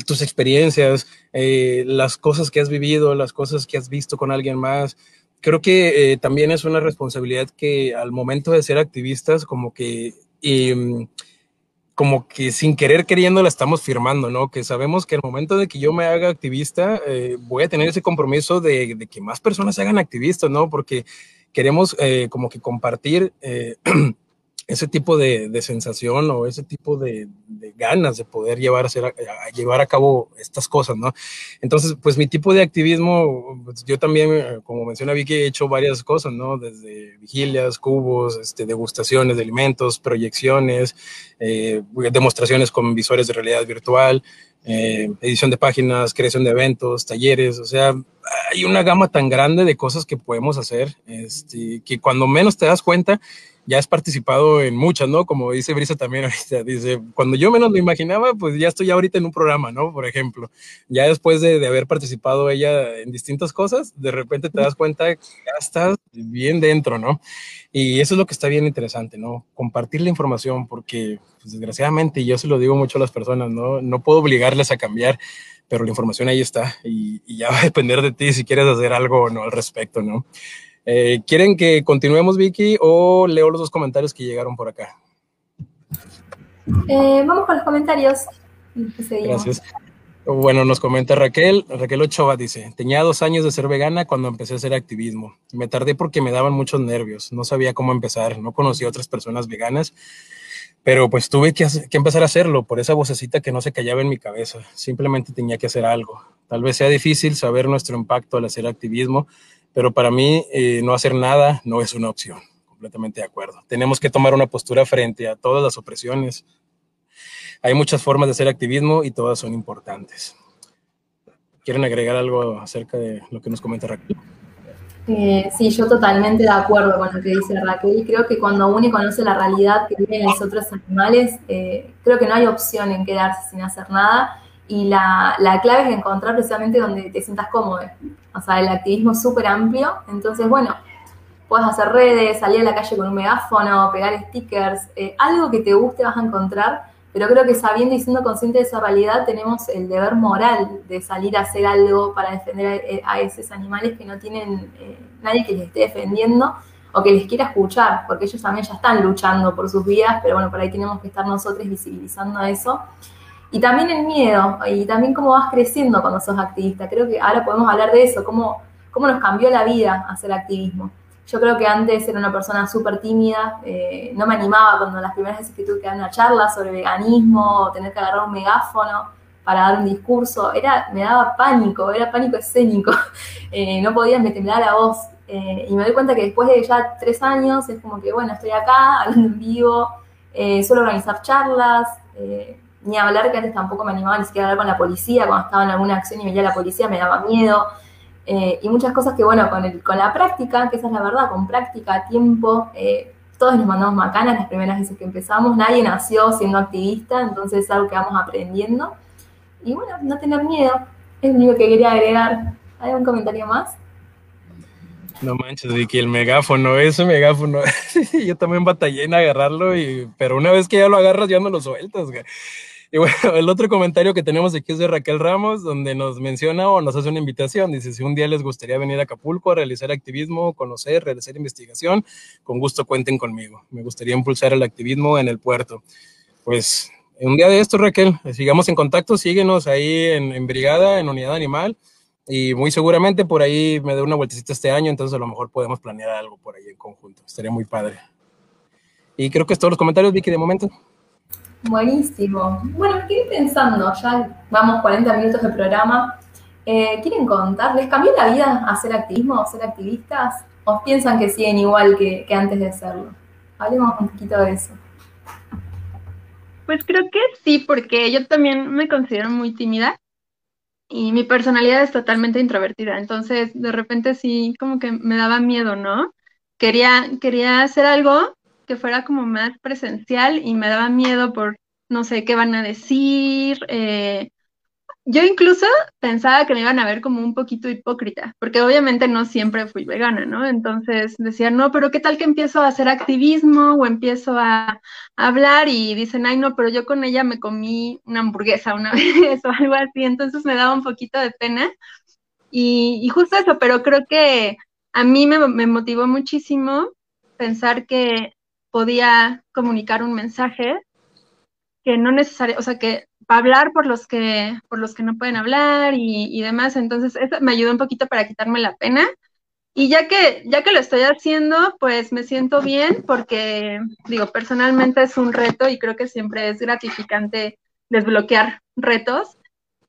tus experiencias, eh, las cosas que has vivido, las cosas que has visto con alguien más. Creo que eh, también es una responsabilidad que al momento de ser activistas, como que em, como que sin querer queriendo la estamos firmando, ¿no? Que sabemos que el momento de que yo me haga activista, eh, voy a tener ese compromiso de, que más personas se hagan activistas, ¿no? Porque queremos eh, como que compartir eh, ese tipo de, sensación o ese tipo de, ganas de poder llevar a, llevar a cabo estas cosas, ¿no? Entonces, pues mi tipo de activismo, pues, yo también, eh, como menciona Vicky, he hecho varias cosas, ¿no? Desde vigilias, cubos, este, degustaciones de alimentos, proyecciones, eh, demostraciones con visores de realidad virtual, eh, edición de páginas, creación de eventos, talleres, o sea, hay una gama tan grande de cosas que podemos hacer, este, que cuando menos te das cuenta, ya has participado en muchas, ¿no? Como dice Brisa también ahorita, dice, cuando yo menos lo imaginaba, pues ya estoy ahorita en un programa, ¿no? Por ejemplo, ya después de, de haber participado ella en distintas cosas, de repente te das cuenta que ya estás bien dentro, ¿no? Y eso es lo que está bien interesante, ¿no? Compartir la información, porque pues, desgraciadamente, y yo se lo digo mucho a las personas, ¿no? No puedo obligarles a cambiar, pero la información ahí está y, y ya va a depender de ti si quieres hacer algo o no al respecto, ¿no? Eh, ¿Quieren que continuemos, Vicky, o leo los dos comentarios que llegaron por acá? Eh, vamos con los comentarios. Gracias. Bueno, nos comenta Raquel. Raquel Ochoa dice, tenía dos años de ser vegana cuando empecé a hacer activismo. Me tardé porque me daban muchos nervios. No sabía cómo empezar. No conocía otras personas veganas. pero pues tuve que, que, empezar a hacerlo por esa vocecita que no se callaba en mi cabeza. Simplemente tenía que hacer algo. Tal vez sea difícil saber nuestro impacto al hacer activismo, pero para mí eh, no hacer nada no es una opción. Completamente de acuerdo. Tenemos que tomar una postura frente a todas las opresiones. Hay muchas formas de hacer activismo y todas son importantes. ¿Quieren agregar algo acerca de lo que nos comenta Raquel? Eh, sí, yo totalmente de acuerdo con lo que dice Raquel. Creo que cuando uno conoce la realidad que viven los otros animales, eh, creo que no hay opción en quedarse sin hacer nada. Y la, la, clave es encontrar precisamente donde te sientas cómodo. O sea, el activismo es súper amplio. Entonces, bueno, puedes hacer redes, salir a la calle con un megáfono, pegar stickers. Eh, algo que te guste vas a encontrar pero creo que sabiendo y siendo consciente de esa realidad tenemos el deber moral de salir a hacer algo para defender a, esos animales que no tienen eh, nadie que les esté defendiendo o que les quiera escuchar, porque ellos también ya están luchando por sus vidas, pero bueno, por ahí tenemos que estar nosotros visibilizando eso. Y también el miedo, y también cómo vas creciendo cuando sos activista. Creo que ahora podemos hablar de eso, cómo, cómo nos cambió la vida hacer activismo. Yo creo que antes era una persona súper tímida, eh, no me animaba cuando las primeras veces que tuve que dar una charla sobre veganismo, o tener que agarrar un megáfono para dar un discurso, era, me daba pánico, era pánico escénico, eh, no podía, me temblar la voz. Eh, y me doy cuenta que después de ya tres años es como que, bueno, estoy acá hablando en vivo, suelo organizar charlas, ni hablar que antes tampoco me animaba ni siquiera a hablar con la policía, cuando estaba en alguna acción y veía a la policía me daba miedo. Eh, y muchas cosas que, bueno, con, el, con la práctica, que esa es la verdad, con práctica, tiempo, eh, todos nos mandamos macanas las primeras veces que empezamos, nadie nació siendo activista, entonces es algo que vamos aprendiendo. Y bueno, no tener miedo, es lo único que quería agregar. ¿Hay algún comentario más? No manches, Vicky, el megáfono, ese megáfono, yo también batallé en agarrarlo, pero una vez que ya lo agarras ya no lo sueltas. Güey. Y bueno, el otro comentario que tenemos aquí es de Raquel Ramos, donde nos menciona o nos hace una invitación. Dice, si un día les gustaría venir a Acapulco a realizar activismo, conocer, realizar investigación, con gusto cuenten conmigo. Me gustaría impulsar el activismo en el puerto. Pues un día de esto, Raquel, sigamos en contacto, síguenos ahí en, Brigada, en Unidad Animal, y muy seguramente por ahí me dé una vueltecita este año, entonces a lo mejor podemos planear algo por ahí en conjunto. Estaría muy padre. Y creo que es todos los comentarios, Vicky, de momento. Buenísimo. Bueno, me quedé pensando, ya vamos 40 minutos de programa. Eh, ¿Quieren contar? ¿Les cambió la vida hacer activismo, ser activistas? ¿O piensan que siguen igual que, antes de hacerlo? Hablemos un poquito de eso. Pues creo que sí, porque yo también me considero muy tímida y mi personalidad es totalmente introvertida. Entonces, de repente sí, como que me daba miedo, ¿no? Quería, quería hacer algo que fuera como más presencial y me daba miedo por no sé qué van a decir. Eh, yo incluso pensaba que me iban a ver como un poquito hipócrita, porque obviamente no siempre fui vegana, ¿no? Entonces decía, no, pero ¿qué tal que empiezo a hacer activismo o empiezo a, hablar y dicen, ay, no, pero yo con ella me comí una hamburguesa una vez o algo así, entonces me daba un poquito de pena. Y, y justo eso, pero creo que a mí me, me motivó muchísimo pensar que podía comunicar un mensaje que no necesario, o sea, que hablar por los que, por los que no pueden hablar y, demás. Entonces, eso me ayudó un poquito para quitarme la pena. Y ya que, ya que lo estoy haciendo, pues me siento bien porque, digo, personalmente es un reto y creo que siempre es gratificante desbloquear retos.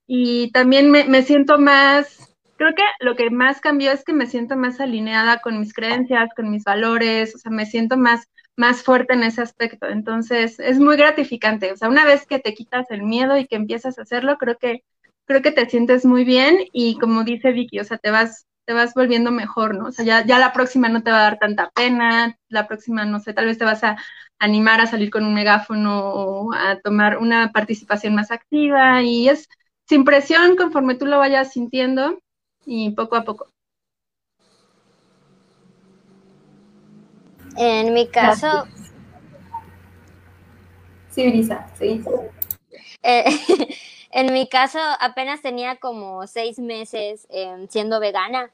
Y también me, me siento más, creo que lo que más cambió es que me siento más alineada con mis creencias, con mis valores, o sea, me siento más más fuerte en ese aspecto. Entonces, es muy gratificante. O sea, una vez que te quitas el miedo y que empiezas a hacerlo, creo que, creo que te sientes muy bien y como dice Vicky, o sea, te vas, te vas volviendo mejor, ¿no? O sea, ya, ya la próxima no te va a dar tanta pena, la próxima, no sé, tal vez te vas a animar a salir con un megáfono o a tomar una participación más activa y es sin presión conforme tú lo vayas sintiendo y poco a poco. En mi caso... Sí, Brisa, sí. Eh, en mi caso apenas tenía como seis meses em, siendo vegana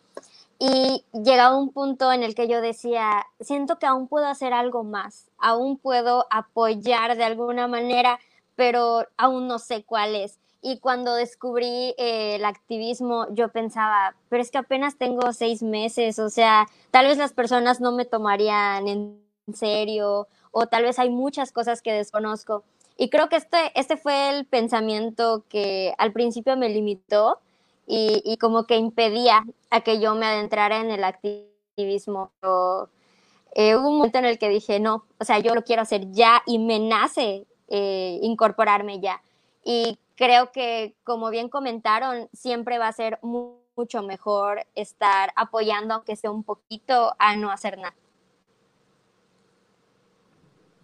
y llegaba un punto en el que yo decía, siento que aún puedo hacer algo más, aún puedo apoyar de alguna manera, pero aún no sé cuál es. Y cuando descubrí eh, el activismo, yo pensaba, pero es que apenas tengo seis meses, o sea, tal vez las personas no me tomarían en serio o tal vez hay muchas cosas que desconozco. Y creo que este, este fue el pensamiento que al principio me limitó y, y como que impedía a que yo me adentrara en el activismo. Eh, hubo un momento en el que dije, no, o sea, yo lo quiero hacer ya y me nace eh, incorporarme ya. Y creo que, como bien comentaron, siempre va a ser mucho mejor estar apoyando, aunque sea un poquito, a no hacer nada.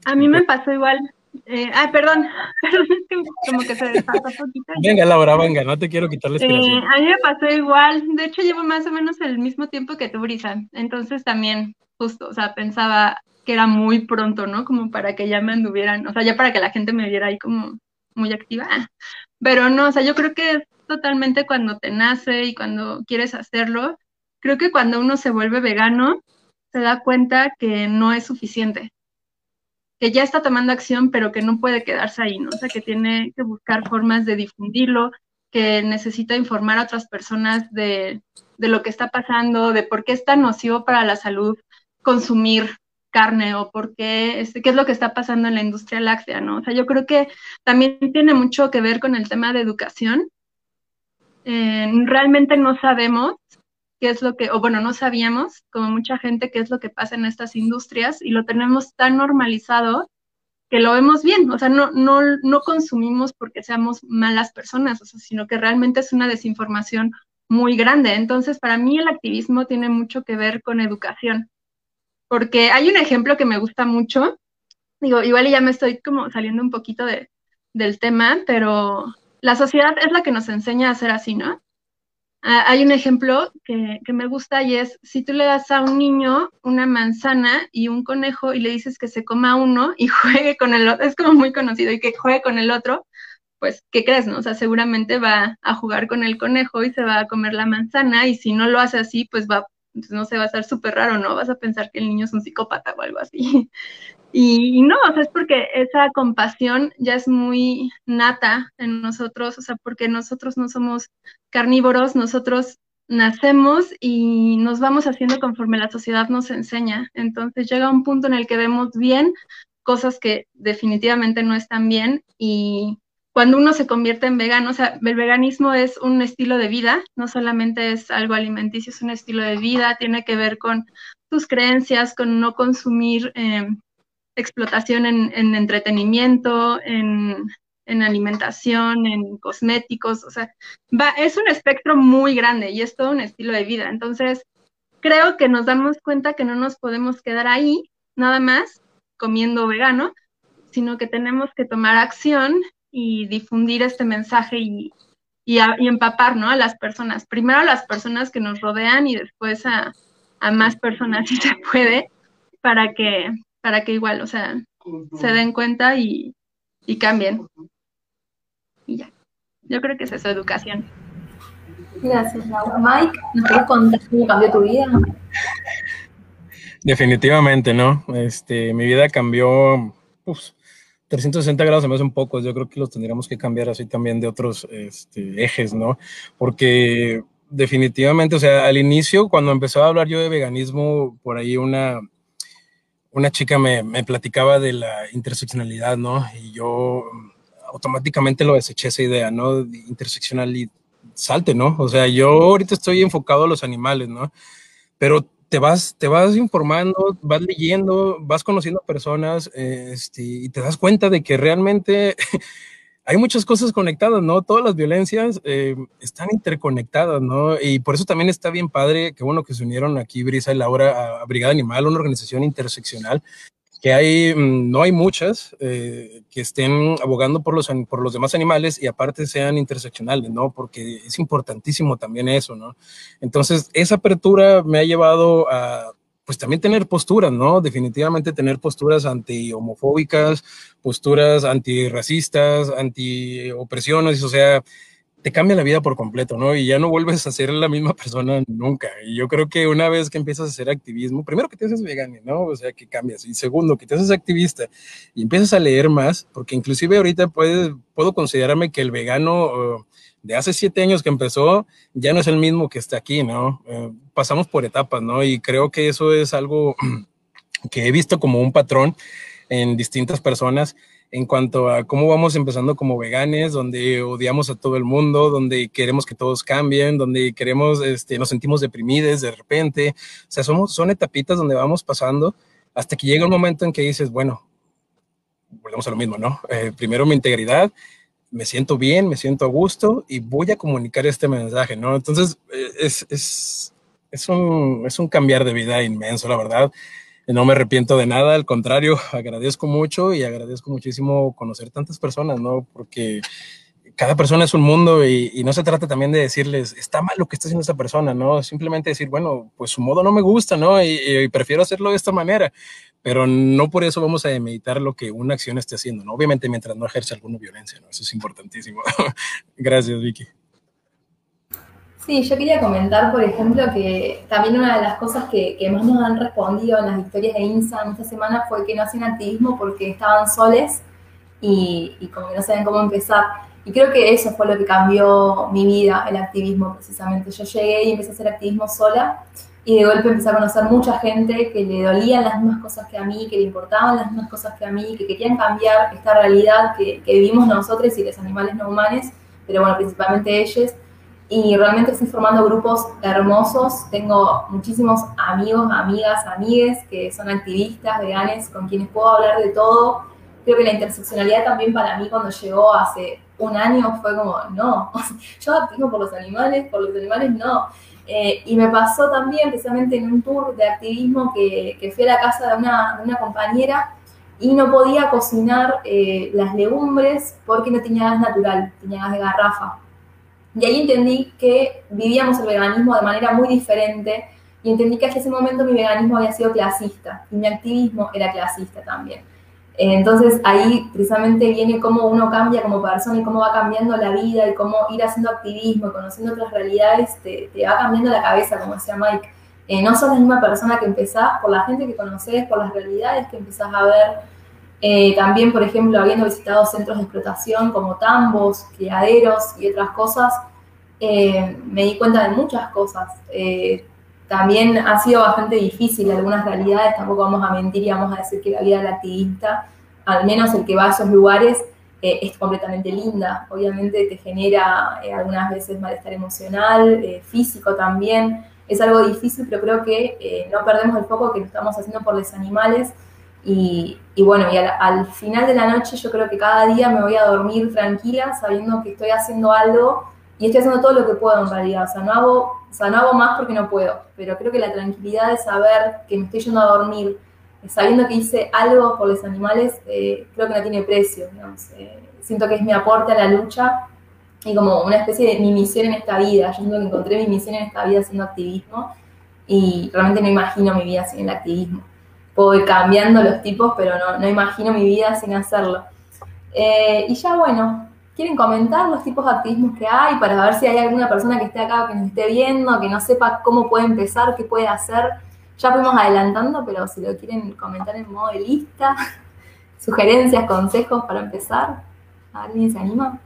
A mí me pasó igual. Eh, ay, perdón, como que se desfasó un poquito. Venga, Laura, venga, no te quiero quitar la eh, a mí me pasó igual. De hecho, llevo más o menos el mismo tiempo que tú, Brisa. Entonces también, justo, o sea, pensaba que era muy pronto, ¿no? Como para que ya me anduvieran, o sea, ya para que la gente me viera ahí como muy activa. Pero no, o sea, yo creo que totalmente cuando te nace y cuando quieres hacerlo. Creo que cuando uno se vuelve vegano, se da cuenta que no es suficiente que ya está tomando acción, pero que no puede quedarse ahí, ¿no? O sea, que tiene que buscar formas de difundirlo, que necesita informar a otras personas de, lo que está pasando, de por qué es tan nocivo para la salud consumir carne o por qué, este, qué es lo que está pasando en la industria láctea, ¿no? O sea, yo creo que también tiene mucho que ver con el tema de educación. Eh, realmente no sabemos qué es lo que, o bueno, no sabíamos, como mucha gente, qué es lo que pasa en estas industrias y lo tenemos tan normalizado que lo vemos bien, o sea, no, no, no consumimos porque seamos malas personas, o sea, sino que realmente es una desinformación muy grande. Entonces, para mí el activismo tiene mucho que ver con educación, porque hay un ejemplo que me gusta mucho, digo, igual ya me estoy como saliendo un poquito de, del tema, pero la sociedad es la que nos enseña a ser así, ¿no? Ah, hay un ejemplo que, me gusta y es, si tú le das a un niño una manzana y un conejo y le dices que se coma uno y juegue con el otro, es como muy conocido, y que juegue con el otro, pues, ¿qué crees, no? O sea, seguramente va a jugar con el conejo y se va a comer la manzana y si no lo hace así, pues va, pues, no se va a estar súper raro, ¿no? Vas a pensar que el niño es un psicópata o algo así. Y, no, o sea, es porque esa compasión ya es muy nata en nosotros, o sea, porque nosotros no somos carnívoros, nosotros nacemos y nos vamos haciendo conforme la sociedad nos enseña. Entonces llega un punto en el que vemos bien cosas que definitivamente no están bien y cuando uno se convierte en vegano, o sea, el veganismo es un estilo de vida, no solamente es algo alimenticio, es un estilo de vida, tiene que ver con tus creencias, con no consumir eh, explotación en, entretenimiento, en, alimentación, en cosméticos, o sea, va, es un espectro muy grande y es todo un estilo de vida. Entonces, creo que nos damos cuenta que no nos podemos quedar ahí nada más comiendo vegano, sino que tenemos que tomar acción y difundir este mensaje y, y, empapar ¿no? a las personas. Primero a las personas que nos rodean y después a, a más personas si se puede, para que, para que igual, o sea, se den cuenta y, cambien. Y ya. Yo creo que es eso, educación. Gracias, Laura. Mike, ¿nos puedes contar cómo cambió tu vida? Definitivamente, ¿no? Este, mi vida cambió 360 grados, se me hacen pocos. Yo creo que los tendríamos que cambiar así también de otros este, ejes, ¿no? Porque definitivamente, o sea, al inicio, cuando empezó a hablar yo de veganismo, por ahí una, una chica me, me, platicaba de la interseccionalidad, ¿no? Y yo automáticamente lo deseché esa idea, ¿no? Interseccionalidad, salte, ¿no? O sea, yo ahorita estoy enfocado a los animales, ¿no? Pero te vas, te vas informando, vas leyendo, vas conociendo personas este, y te das cuenta de que realmente hay muchas cosas conectadas, ¿no? Todas las violencias eh, están interconectadas, ¿no? Y por eso también está bien padre, que bueno que se unieron aquí Brisa y Laura a Brigada Animal, una organización interseccional, que hay, mm, no hay muchas eh, que estén abogando por los, por los demás animales y aparte sean interseccionales, ¿no? Porque es importantísimo también eso, ¿no? Entonces, esa apertura me ha llevado a pues también tener posturas, ¿no? Definitivamente tener posturas anti-homofóbicas, posturas antirracistas, anti-opresiones, o sea, te cambia la vida por completo, ¿no? Y ya no vuelves a ser la misma persona nunca. Y yo creo que una vez que empiezas a hacer activismo, primero que te haces vegano, ¿no? O sea, que cambias. Y segundo, que te haces activista y empiezas a leer más, porque inclusive ahorita puedes, puedo considerarme que el vegano de hace siete años que empezó ya no es el mismo que está aquí, ¿no? Eh, pasamos por etapas, ¿no? Y creo que eso es algo que he visto como un patrón en distintas personas en cuanto a cómo vamos empezando como veganes, donde odiamos a todo el mundo, donde queremos que todos cambien, donde queremos, este, nos sentimos deprimidos de repente. O sea, somos, son etapitas donde vamos pasando hasta que llega un momento en que dices, bueno, volvemos a lo mismo, ¿no? Eh, primero mi integridad, me siento bien, me siento a gusto y voy a comunicar este mensaje, ¿no? Entonces, eh, es, es, es, un, es un cambiar de vida inmenso, la verdad no me arrepiento de nada, al contrario, agradezco mucho y agradezco muchísimo conocer tantas personas, ¿no? Porque cada persona es un mundo y, no se trata también de decirles, está mal lo que está haciendo esa persona, ¿no? Simplemente decir, bueno, pues su modo no me gusta, ¿no? Y, prefiero hacerlo de esta manera, pero no por eso vamos a meditar lo que una acción esté haciendo, ¿no? Obviamente mientras no ejerce alguna violencia, ¿no? Eso es importantísimo. Gracias, Vicky. Sí, yo quería comentar, por ejemplo, que también una de las cosas que, más nos han respondido en las historias de INSA esta semana fue que no hacían activismo porque estaban soles y, y como que no saben cómo empezar. Y creo que eso fue lo que cambió mi vida, el activismo precisamente. Yo llegué y empecé a hacer activismo sola y de golpe empecé a conocer mucha gente que le dolían las mismas cosas que a mí, que le importaban las mismas cosas que a mí, que querían cambiar esta realidad que, que vivimos nosotros y los animales no humanos, pero bueno, principalmente ellos y realmente estoy formando grupos hermosos. Tengo muchísimos amigos, amigas, amigues que son activistas, veganes, con quienes puedo hablar de todo. Creo que la interseccionalidad también para mí cuando llegó hace un año fue como, no, yo activo por los animales, por los animales no. Eh, y me pasó también precisamente en un tour de activismo que, que fui a la casa de una, de una compañera y no podía cocinar eh, las legumbres porque no tenía gas natural, tenía gas de garrafa. Y ahí entendí que vivíamos el veganismo de manera muy diferente y entendí que hasta ese momento mi veganismo había sido clasista y mi activismo era clasista también. Eh, entonces ahí precisamente viene cómo uno cambia como persona y cómo va cambiando la vida y cómo ir haciendo activismo, conociendo otras realidades, te, va cambiando la cabeza, como decía Mike. Eh, no sos la misma persona que empezás por la gente que conoces, por las realidades que empezás a ver eh, también, por ejemplo, habiendo visitado centros de explotación como tambos, criaderos y otras cosas, eh, me di cuenta de muchas cosas. Eh, también ha sido bastante difícil algunas realidades, tampoco vamos a mentir y vamos a decir que la vida del activista, al menos el que va a esos lugares, es completamente linda. Obviamente te genera algunas veces malestar emocional, físico también. Es algo difícil, pero creo que no perdemos el foco que lo estamos haciendo por los animales y, bueno, y al, final de la noche yo creo que cada día me voy a dormir tranquila sabiendo que estoy haciendo algo y estoy haciendo todo lo que puedo en realidad. O sea, no hago, o sea, no hago más porque no puedo, pero creo que la tranquilidad de saber que me estoy yendo a dormir, sabiendo que hice algo por los animales, eh, creo que no tiene precio. Eh, siento que es mi aporte a la lucha y como una especie de mi misión en esta vida. Yo siento que encontré mi misión en esta vida haciendo activismo y realmente no imagino mi vida sin el activismo puedo cambiando los tipos, pero no, no imagino mi vida sin hacerlo. Eh, y ya bueno, ¿quieren comentar los tipos de activismos que hay para ver si hay alguna persona que esté acá que nos esté viendo, que no sepa cómo puede empezar, qué puede hacer? Ya fuimos adelantando, pero si lo quieren comentar en modo de lista, sugerencias, consejos para empezar, ¿alguien se anima?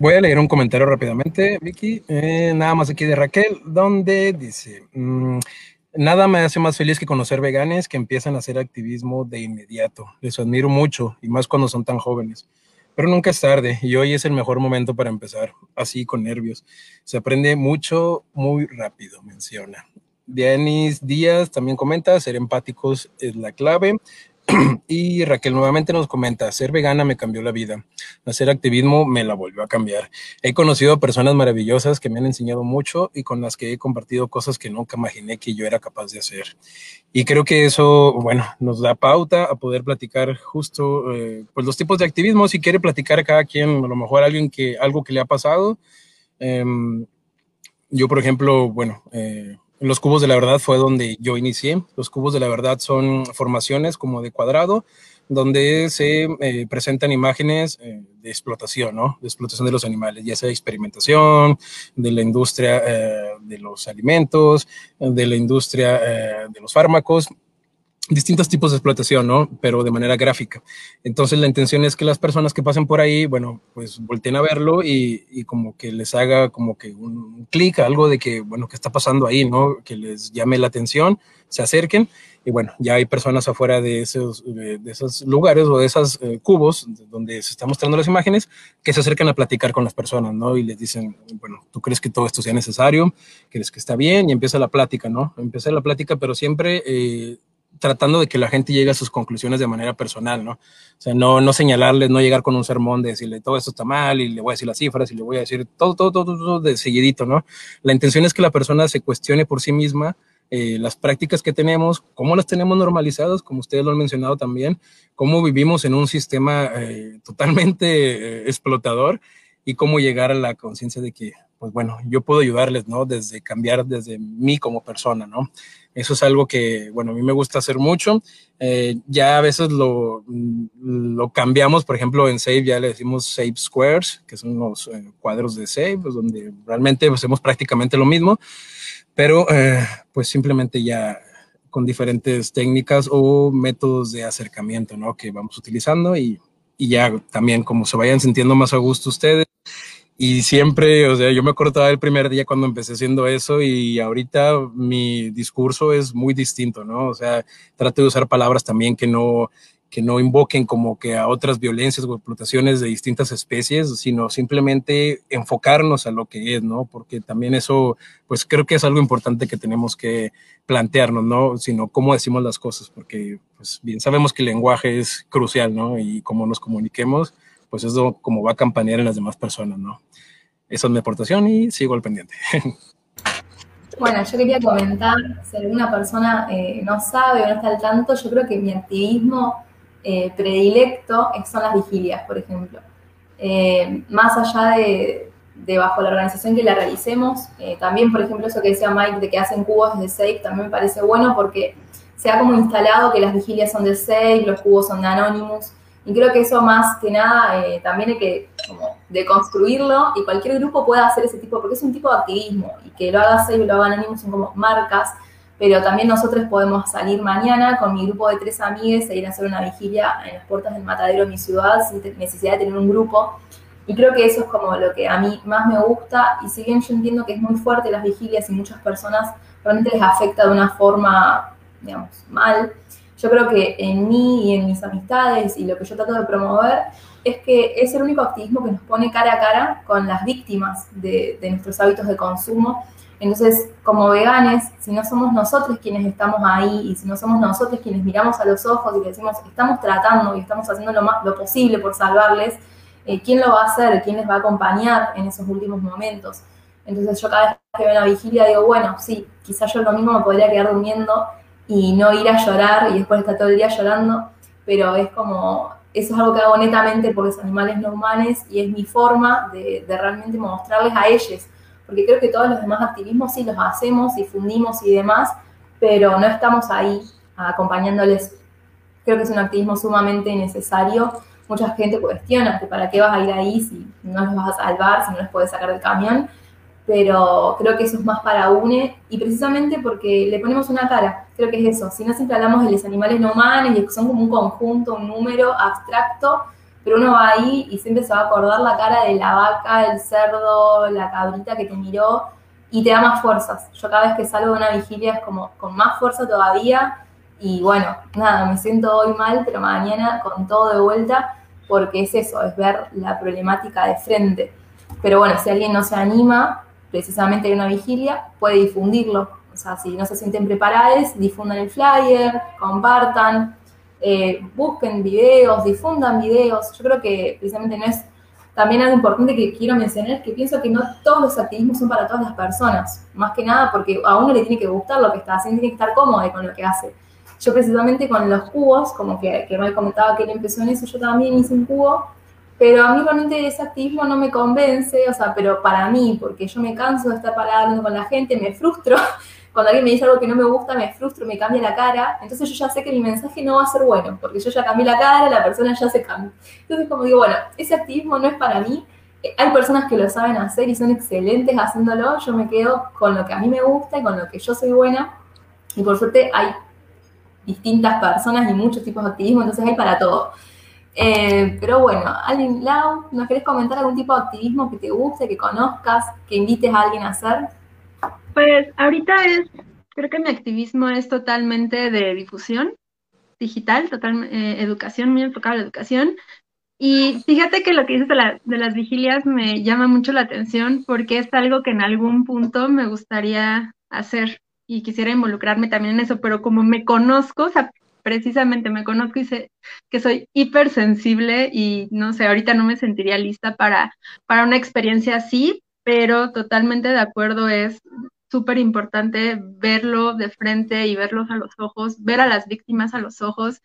Voy a leer un comentario rápidamente, Vicky. Eh, nada más aquí de Raquel, donde dice, mm, Nada me hace más feliz que conocer veganes que empiezan a hacer activismo de inmediato. Les admiro mucho y más cuando son tan jóvenes. Pero nunca es tarde y hoy es el mejor momento para empezar, así con nervios. Se aprende mucho muy rápido, menciona. Dianis Díaz también comenta, ser empáticos es la clave. y Raquel nuevamente nos comenta, ser vegana me cambió la vida, hacer activismo me la volvió a cambiar. He conocido personas maravillosas que me han enseñado mucho y con las que he compartido cosas que nunca imaginé que yo era capaz de hacer. Y creo que eso, bueno, nos da pauta a poder platicar justo eh, pues los tipos de activismo. Si quiere platicar a cada quien, a lo mejor alguien que, algo que le ha pasado. Em, yo, por ejemplo, bueno, eh, los cubos de la verdad fue donde yo inicié. Los cubos de la verdad son formaciones como de cuadrado, donde se eh, presentan imágenes eh, de explotación, ¿no? De explotación de los animales, ya sea experimentación, de la industria eh, de los alimentos, de la industria de los fármacos. Distintos tipos de explotación, ¿no? Pero de manera gráfica. Entonces la intención es que las personas que pasen por ahí, bueno, pues volteen a verlo y, y como que les haga como que un clic, algo de que, bueno, ¿qué está pasando ahí, ¿no? Que les llame la atención, se acerquen y bueno, ya hay personas afuera de esos, de, esos lugares o de esos eh, cubos donde se están mostrando las imágenes que se acercan a platicar con las personas, ¿no? Y les dicen, bueno, ¿tú crees que todo esto sea necesario? ¿Crees que está bien? Y empieza la plática, ¿no? Empieza la plática, pero siempre... Eh, tratando de que la gente llegue a sus conclusiones de manera personal, ¿no? O sea, no, no señalarles, no llegar con un sermón de decirle todo esto está mal y le voy a decir las cifras y le voy a decir todo, todo, todo, todo de seguidito, ¿no? La intención es que la persona se cuestione por sí misma eh, las prácticas que tenemos, cómo las tenemos normalizadas, como ustedes lo han mencionado también, cómo vivimos en un sistema eh, totalmente eh, explotador y cómo llegar a la conciencia de que, pues bueno, yo puedo ayudarles, ¿no? Desde cambiar desde mí como persona, ¿no? Eso es algo que, bueno, a mí me gusta hacer mucho. Eh, ya a veces lo, lo, cambiamos, por ejemplo, en Save ya le decimos Save Squares, que son los eh, cuadros de Save, pues, donde realmente hacemos prácticamente lo mismo, pero eh, pues simplemente ya con diferentes técnicas o métodos de acercamiento, ¿no? Que vamos utilizando y, y ya también como se vayan sintiendo más a gusto ustedes y siempre, o sea, yo me acuerdo el primer día cuando empecé haciendo eso y ahorita mi discurso es muy distinto, ¿no? O sea, trato de usar palabras también que no, que no invoquen como que a otras violencias o explotaciones de distintas especies, sino simplemente enfocarnos a lo que es, ¿no? Porque también eso, pues creo que es algo importante que tenemos que plantearnos, ¿no? Sino cómo decimos las cosas, porque pues bien sabemos que el lenguaje es crucial, ¿no? Y cómo nos comuniquemos pues eso como va a campanear en las demás personas, ¿no? Esa es mi aportación y sigo al pendiente. Bueno, yo quería comentar, si alguna persona eh, no sabe o no está al tanto, yo creo que mi activismo eh, predilecto son las vigilias, por ejemplo. Eh, más allá de, de, bajo la organización que la realicemos, también, por ejemplo, eso que decía Mike de que hacen cubos de SAFE, también me parece bueno porque se ha como instalado que las vigilias son de SAFE, los cubos son de Anonymous, y creo que eso más que nada eh, también hay que como deconstruirlo y cualquier grupo pueda hacer ese tipo, porque es un tipo de activismo y que lo haga Save y lo haga Anonymous son como marcas, pero también nosotros podemos salir mañana con mi grupo de tres amigas e ir a hacer una vigilia en las puertas del matadero de mi ciudad sin necesidad de tener un grupo. Y creo que eso es como lo que a mí más me gusta y si bien yo entiendo que es muy fuerte las vigilias y muchas personas realmente les afecta de una forma, digamos, mal, yo creo que en mí y en mis amistades y lo que yo trato de promover es que es el único activismo que nos pone cara a cara con las víctimas de, nuestros hábitos de consumo. Entonces, como veganes, si no somos nosotros quienes estamos ahí y si no somos nosotros quienes miramos a los ojos y decimos, estamos tratando y estamos haciendo lo, más, lo posible por salvarles, eh, ¿quién lo va a hacer? ¿Quién les va a acompañar en esos últimos momentos? Entonces yo cada vez que veo una vigilia digo, bueno, sí, quizás yo lo mismo me podría quedar durmiendo y no ir a llorar y después estar todo el día llorando, pero es como, eso es algo que hago netamente por los animales no humanos y es mi forma de, realmente mostrarles a ellos, porque creo que todos los demás activismos sí los hacemos, difundimos y demás, pero no estamos ahí acompañándoles. Creo que es un activismo sumamente necesario. Mucha gente cuestiona que para qué vas a ir ahí si no los vas a salvar, si no los puedes sacar del camión pero creo que eso es más para UNE y precisamente porque le ponemos una cara, creo que es eso, si no siempre hablamos de los animales no humanos y son como un conjunto, un número abstracto, pero uno va ahí y siempre se va a acordar la cara de la vaca, el cerdo, la cabrita que te miró y te da más fuerzas. Yo cada vez que salgo de una vigilia es como con más fuerza todavía y bueno, nada, me siento hoy mal, pero mañana con todo de vuelta porque es eso, es ver la problemática de frente. Pero bueno, si alguien no se anima, precisamente hay una vigilia, puede difundirlo. O sea, si no se sienten preparados, difundan el flyer, compartan, eh, busquen videos, difundan videos. Yo creo que precisamente no es también algo importante que quiero mencionar es que pienso que no todos los activismos son para todas las personas, más que nada porque a uno le tiene que gustar lo que está haciendo, tiene que estar cómodo con lo que hace. Yo precisamente con los cubos, como que, que me comentaba que él empezó en eso, yo también hice un cubo pero a mí realmente ese activismo no me convence, o sea, pero para mí, porque yo me canso de estar hablando con la gente, me frustro, cuando alguien me dice algo que no me gusta, me frustro, me cambia la cara, entonces yo ya sé que mi mensaje no va a ser bueno, porque yo ya cambié la cara, la persona ya se cambia. Entonces como digo, bueno, ese activismo no es para mí, eh, hay personas que lo saben hacer y son excelentes haciéndolo, yo me quedo con lo que a mí me gusta y con lo que yo soy buena, y por suerte hay distintas personas y muchos tipos de activismo, entonces hay para todo. Eh, pero bueno, alguien, Lau, ¿nos querés comentar algún tipo de activismo que te guste, que conozcas, que invites a alguien a hacer? Pues ahorita es, creo que mi activismo es totalmente de difusión digital, total eh, educación, muy enfocada a la educación. Y fíjate que lo que dices de, de las vigilias me llama mucho la atención porque es algo que en algún punto me gustaría hacer y quisiera involucrarme también en eso, pero como me conozco, o sea, precisamente me conozco y sé que soy hipersensible y no sé, ahorita no me sentiría lista para, para una experiencia así, pero totalmente de acuerdo es súper importante verlo de frente y verlos a los ojos, ver a las víctimas a los ojos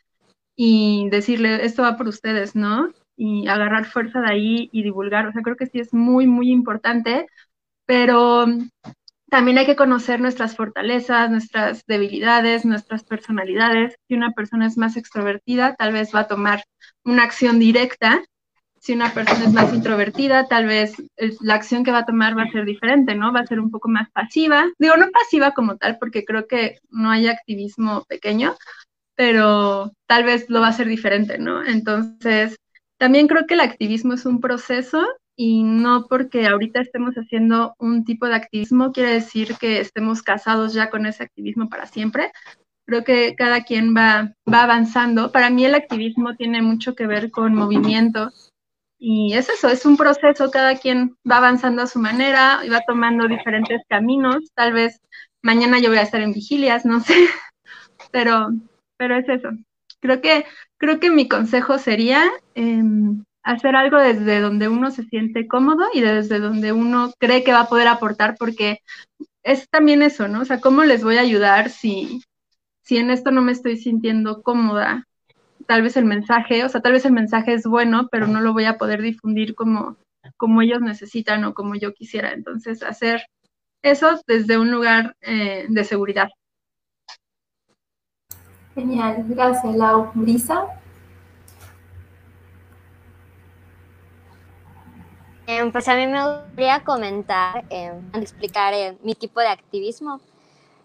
y decirle, esto va por ustedes, ¿no? Y agarrar fuerza de ahí y divulgar. O sea, creo que sí es muy, muy importante, pero también hay que conocer nuestras fortalezas, nuestras debilidades, nuestras personalidades. Si una persona es más extrovertida, tal vez va a tomar una acción directa. Si una persona es más introvertida, tal vez la acción que va a tomar va a ser diferente, ¿no? Va a ser un poco más pasiva. Digo, no pasiva como tal, porque creo que no hay activismo pequeño, pero tal vez lo va a ser diferente, ¿no? Entonces, también creo que el activismo es un proceso y no porque ahorita estemos haciendo un tipo de activismo quiere decir que estemos casados ya con ese activismo para siempre. Creo que cada quien va, va avanzando. Para mí el activismo tiene mucho que ver con movimiento y es eso, es un proceso, cada quien va avanzando a su manera y va tomando diferentes caminos. Tal vez mañana yo voy a estar en vigilias, no sé, pero, pero es eso. Creo que, creo que mi consejo sería eh, hacer algo desde donde uno se siente cómodo y desde donde uno cree que va a poder aportar, porque es también eso, ¿no? O sea, ¿cómo les voy a ayudar si, si en esto no me estoy sintiendo cómoda? Tal vez el mensaje, o sea, tal vez el mensaje es bueno, pero no lo voy a poder difundir como, como ellos necesitan o como yo quisiera. Entonces, hacer eso desde un lugar eh, de seguridad. Genial, gracias Lau. Brisa. Em, pues a mí me gustaría comentar, eh, explicar eh, mi tipo de activismo.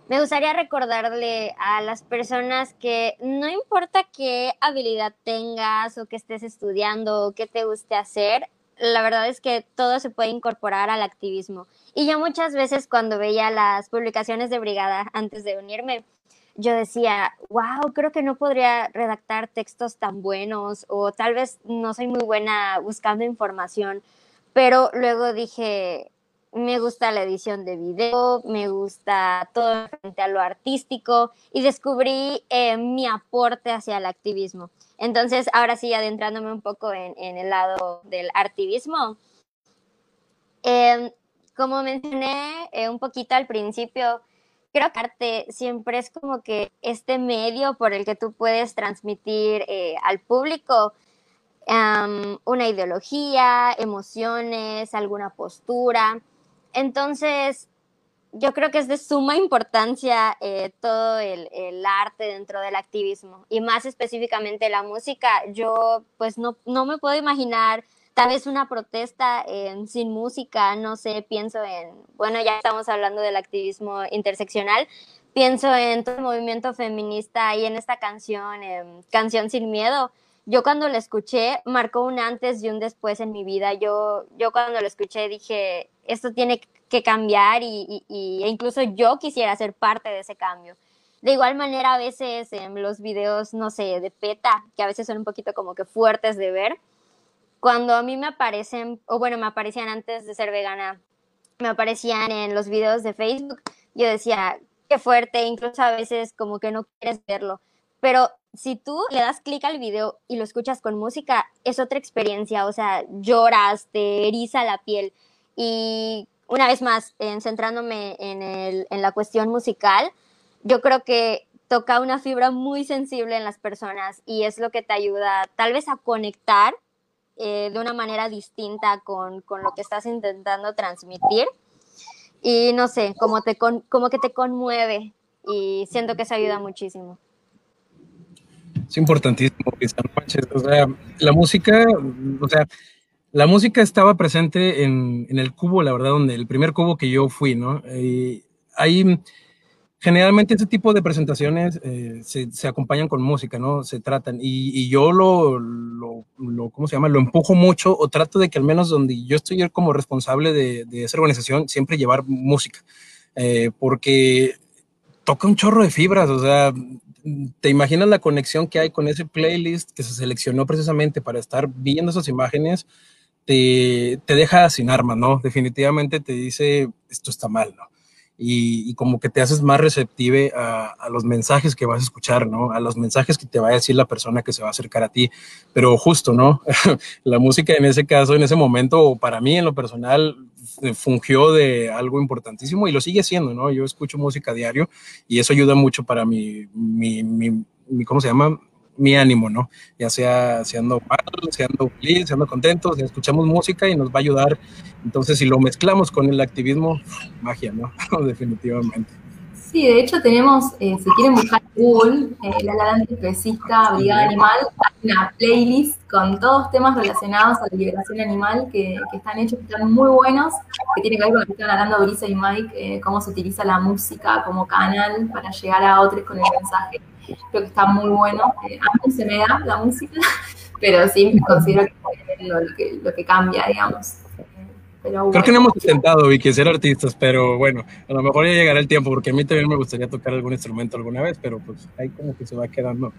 Me gustaría recordarle a las personas que no importa qué habilidad tengas o que estés estudiando o qué te guste hacer, la verdad es que todo se puede incorporar al activismo. Y yo muchas veces cuando veía las publicaciones de Brigada antes de unirme, yo decía, wow, creo que no podría redactar textos tan buenos o tal vez no soy muy buena buscando información pero luego dije, me gusta la edición de video, me gusta todo frente a lo artístico y descubrí eh, mi aporte hacia el activismo. Entonces, ahora sí, adentrándome un poco en, el lado del activismo, em, como mencioné eh, un poquito al principio, creo que arte siempre es como que este medio por el que tú puedes transmitir eh, al público una ideología, emociones, alguna postura. Entonces, yo creo que es de suma importancia eh, todo el, arte dentro del activismo y más específicamente la música. Yo pues no, no me puedo imaginar tal vez una protesta sin música, no sé, pienso en, bueno, ya estamos hablando del activismo interseccional, pienso en todo el movimiento feminista y en esta canción, em, Canción sin Miedo yo cuando la escuché marcó un antes y un después en mi vida. Yo, yo cuando lo escuché dije, esto tiene que cambiar y, e incluso yo quisiera ser parte de ese cambio. De igual manera, a veces en los videos, no sé, de PETA, que a veces son un poquito como que fuertes de ver, cuando a mí me aparecen, o bueno, me aparecían antes de ser vegana, me aparecían en los videos de Facebook, yo decía, qué fuerte, incluso a veces como que no quieres verlo. Pero si tú le das clic al video y lo escuchas con música, es otra experiencia, o sea, lloras, te eriza la piel. Y una vez más, en, centrándome en, la cuestión musical, yo creo que toca una fibra muy sensible en las personas y es lo que te ayuda tal vez a conectar eh, de una manera distinta con, con, lo que estás intentando transmitir. Y no sé, como, te como que te conmueve y siento que eso ayuda muchísimo. Es importantísimo, O sea, la música, o sea, la música estaba presente en, el cubo, la verdad, donde el primer cubo que yo fui, ¿no? ahí, generalmente ese tipo de presentaciones eh, se, se, acompañan con música, ¿no? Se tratan. Y, y yo lo, lo, lo, ¿cómo se llama? Lo empujo mucho o trato de que al menos donde yo estoy como responsable de, de esa organización, siempre llevar música. Eh, porque toca un chorro de fibras, o sea, te imaginas la conexión que hay con ese playlist que se seleccionó precisamente para estar viendo esas imágenes, te, te deja sin armas, ¿no? Definitivamente te dice, esto está mal, ¿no? Y, como que te haces más receptive a, los mensajes que vas a escuchar, ¿no? A los mensajes que te va a decir la persona que se va a acercar a ti. Pero justo, ¿no? la música en ese caso, en ese momento, para mí en lo personal, fungió de algo importantísimo y lo sigue siendo, ¿no? Yo escucho música diario y eso ayuda mucho para mi, mi, mi, mi ¿cómo se llama? Mi ánimo, ¿no? Ya sea siendo mal, siendo feliz, siendo contentos, escuchamos música y nos va a ayudar. Entonces, si lo mezclamos con el activismo, magia, ¿no? Definitivamente. Sí, de hecho tenemos, eh, si quieren buscar Google, eh, la Gran Especista Brigada Animal, hay una playlist con todos temas relacionados a la liberación animal que, que, están hechos, que están muy buenos, que tienen que ver con lo que están hablando Brisa y Mike, eh, cómo se utiliza la música como canal para llegar a otros con el mensaje. Creo que está muy bueno. Eh, a mí se me da la música, pero sí considero que es lo que, lo que cambia, digamos. Pero bueno. Creo que no hemos intentado, Vicky, ser artistas, pero bueno, a lo mejor ya llegará el tiempo, porque a mí también me gustaría tocar algún instrumento alguna vez, pero pues ahí como que se va quedando.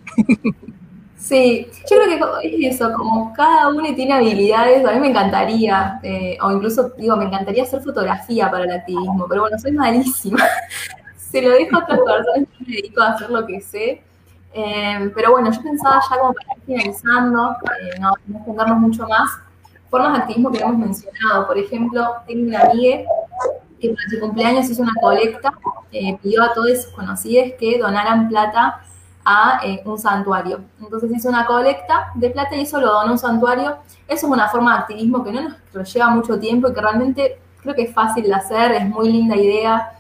Sí, yo creo que es eso, como cada uno tiene habilidades, a mí me encantaría, eh, o incluso digo, me encantaría hacer fotografía para el activismo, pero bueno, soy malísima. Se lo dejo a otras personas, me dedico a hacer lo que sé. Eh, pero bueno, yo pensaba ya como para ir finalizando, eh, no, no mucho más, formas de activismo que hemos mencionado. Por ejemplo, tengo una amiga que para su cumpleaños hizo una colecta, eh, pidió a todos sus conocidos que donaran plata a eh, un santuario. Entonces hizo una colecta de plata y eso lo donó un santuario. Eso es una forma de activismo que no nos lleva mucho tiempo y que realmente creo que es fácil de hacer, es muy linda idea.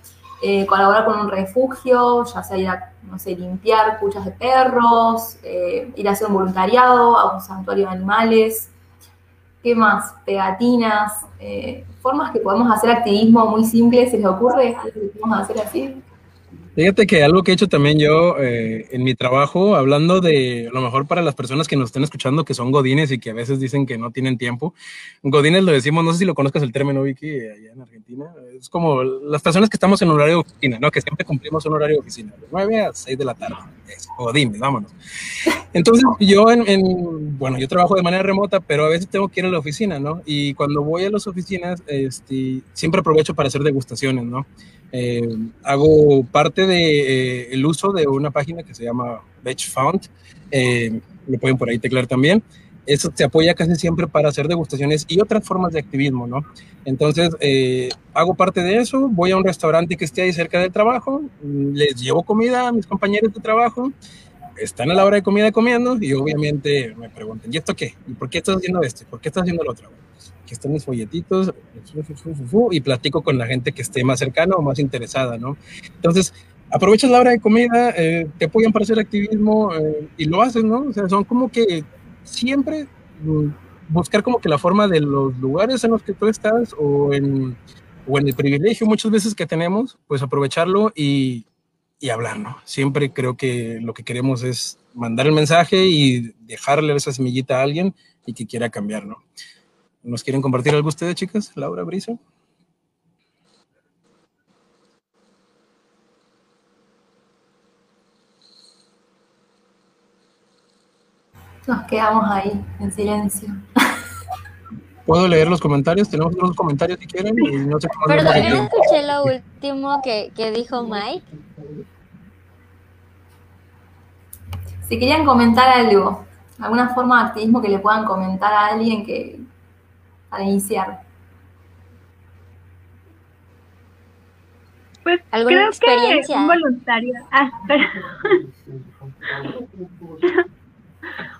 Eh, colaborar con un refugio, ya sea ir a, no sé, limpiar cuchas de perros, eh, ir a hacer un voluntariado a un santuario de animales, ¿Qué más? Pegatinas, eh, formas que podemos hacer activismo muy simples, ¿se les ocurre algo que podemos hacer así? Fíjate que algo que he hecho también yo eh, en mi trabajo, hablando de a lo mejor para las personas que nos estén escuchando que son godines y que a veces dicen que no tienen tiempo, godines lo decimos, no sé si lo conozcas el término, Vicky, allá en Argentina, es como las personas que estamos en horario de oficina, ¿no? Que siempre cumplimos un horario de oficina, de 9 a 6 de la tarde, es, godines, vámonos. Entonces yo, en, en, bueno, yo trabajo de manera remota, pero a veces tengo que ir a la oficina, ¿no? Y cuando voy a las oficinas, este, siempre aprovecho para hacer degustaciones, ¿no? Eh, hago parte de eh, uso de una página que se llama Veg Found, eh, lo pueden por ahí teclar también. Eso te apoya casi siempre para hacer degustaciones y otras formas de activismo, ¿no? Entonces, eh, hago parte de eso, voy a un restaurante que esté ahí cerca del trabajo, les llevo comida a mis compañeros de trabajo, están a la hora de comida comiendo y obviamente me preguntan, ¿y esto qué? ¿Y por qué estás haciendo esto? ¿Por qué estás haciendo lo otro? Que están mis folletitos y platico con la gente que esté más cercana o más interesada, ¿no? Entonces, aprovechas la hora de comida, eh, te apoyan para hacer activismo eh, y lo haces, ¿no? O sea, son como que siempre mm, buscar como que la forma de los lugares en los que tú estás o en, o en el privilegio muchas veces que tenemos, pues aprovecharlo y, y hablar, ¿no? Siempre creo que lo que queremos es mandar el mensaje y dejarle esa semillita a alguien y que quiera cambiar, ¿no? ¿Nos quieren compartir algo ustedes, chicas? Laura, Brisa. Nos quedamos ahí, en silencio. Puedo leer los comentarios, tenemos otros comentarios si quieren. Y no sé cómo Perdón, yo no escuché lo último que, que dijo Mike. Si querían comentar algo, alguna forma de activismo que le puedan comentar a alguien que, para iniciar? Pues creo experiencia? que un voluntario. Ah,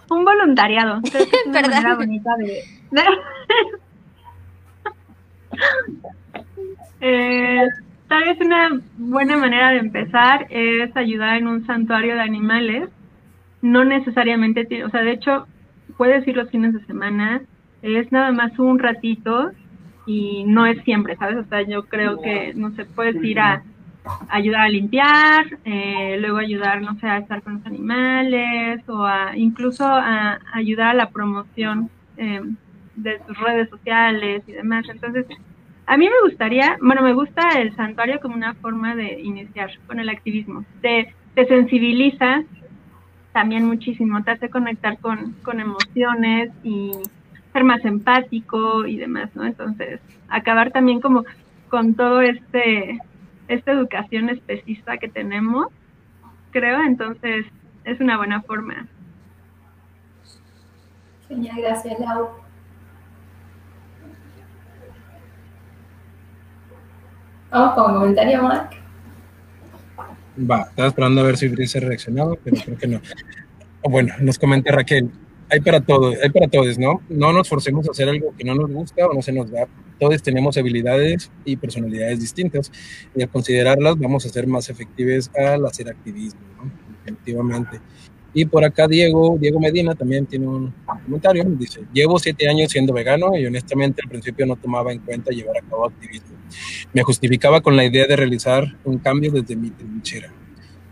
un voluntariado. Creo que es una manera bonita de. eh, tal vez una buena manera de empezar es ayudar en un santuario de animales. No necesariamente, o sea, de hecho, puedes ir los fines de semana, es nada más un ratito y no es siempre, ¿sabes? O sea, yo creo que, no sé, puedes ir a ayudar a limpiar, eh, luego ayudar, no sé, a estar con los animales o a, incluso a ayudar a la promoción eh, de sus redes sociales y demás. Entonces, a mí me gustaría, bueno, me gusta el santuario como una forma de iniciar con el activismo. Te, te sensibiliza también muchísimo, te hace conectar con, con emociones y ser más empático y demás, ¿no? Entonces, acabar también como con todo este esta educación especista que tenemos, creo, entonces es una buena forma. Genial, gracias, Lau. Vamos con un comentario, Mark. Va, estaba esperando a ver si Brice reaccionaba, pero creo que no. Bueno, nos comenta Raquel, hay para todos, hay para todos, ¿no? No nos forcemos a hacer algo que no nos gusta o no se nos da. Todos tenemos habilidades y personalidades distintas y al considerarlas vamos a ser más efectivos al hacer activismo, ¿no? Definitivamente. Y por acá Diego, Diego Medina también tiene un comentario, dice, llevo siete años siendo vegano y honestamente al principio no tomaba en cuenta llevar a cabo activismo. Me justificaba con la idea de realizar un cambio desde mi trinchera.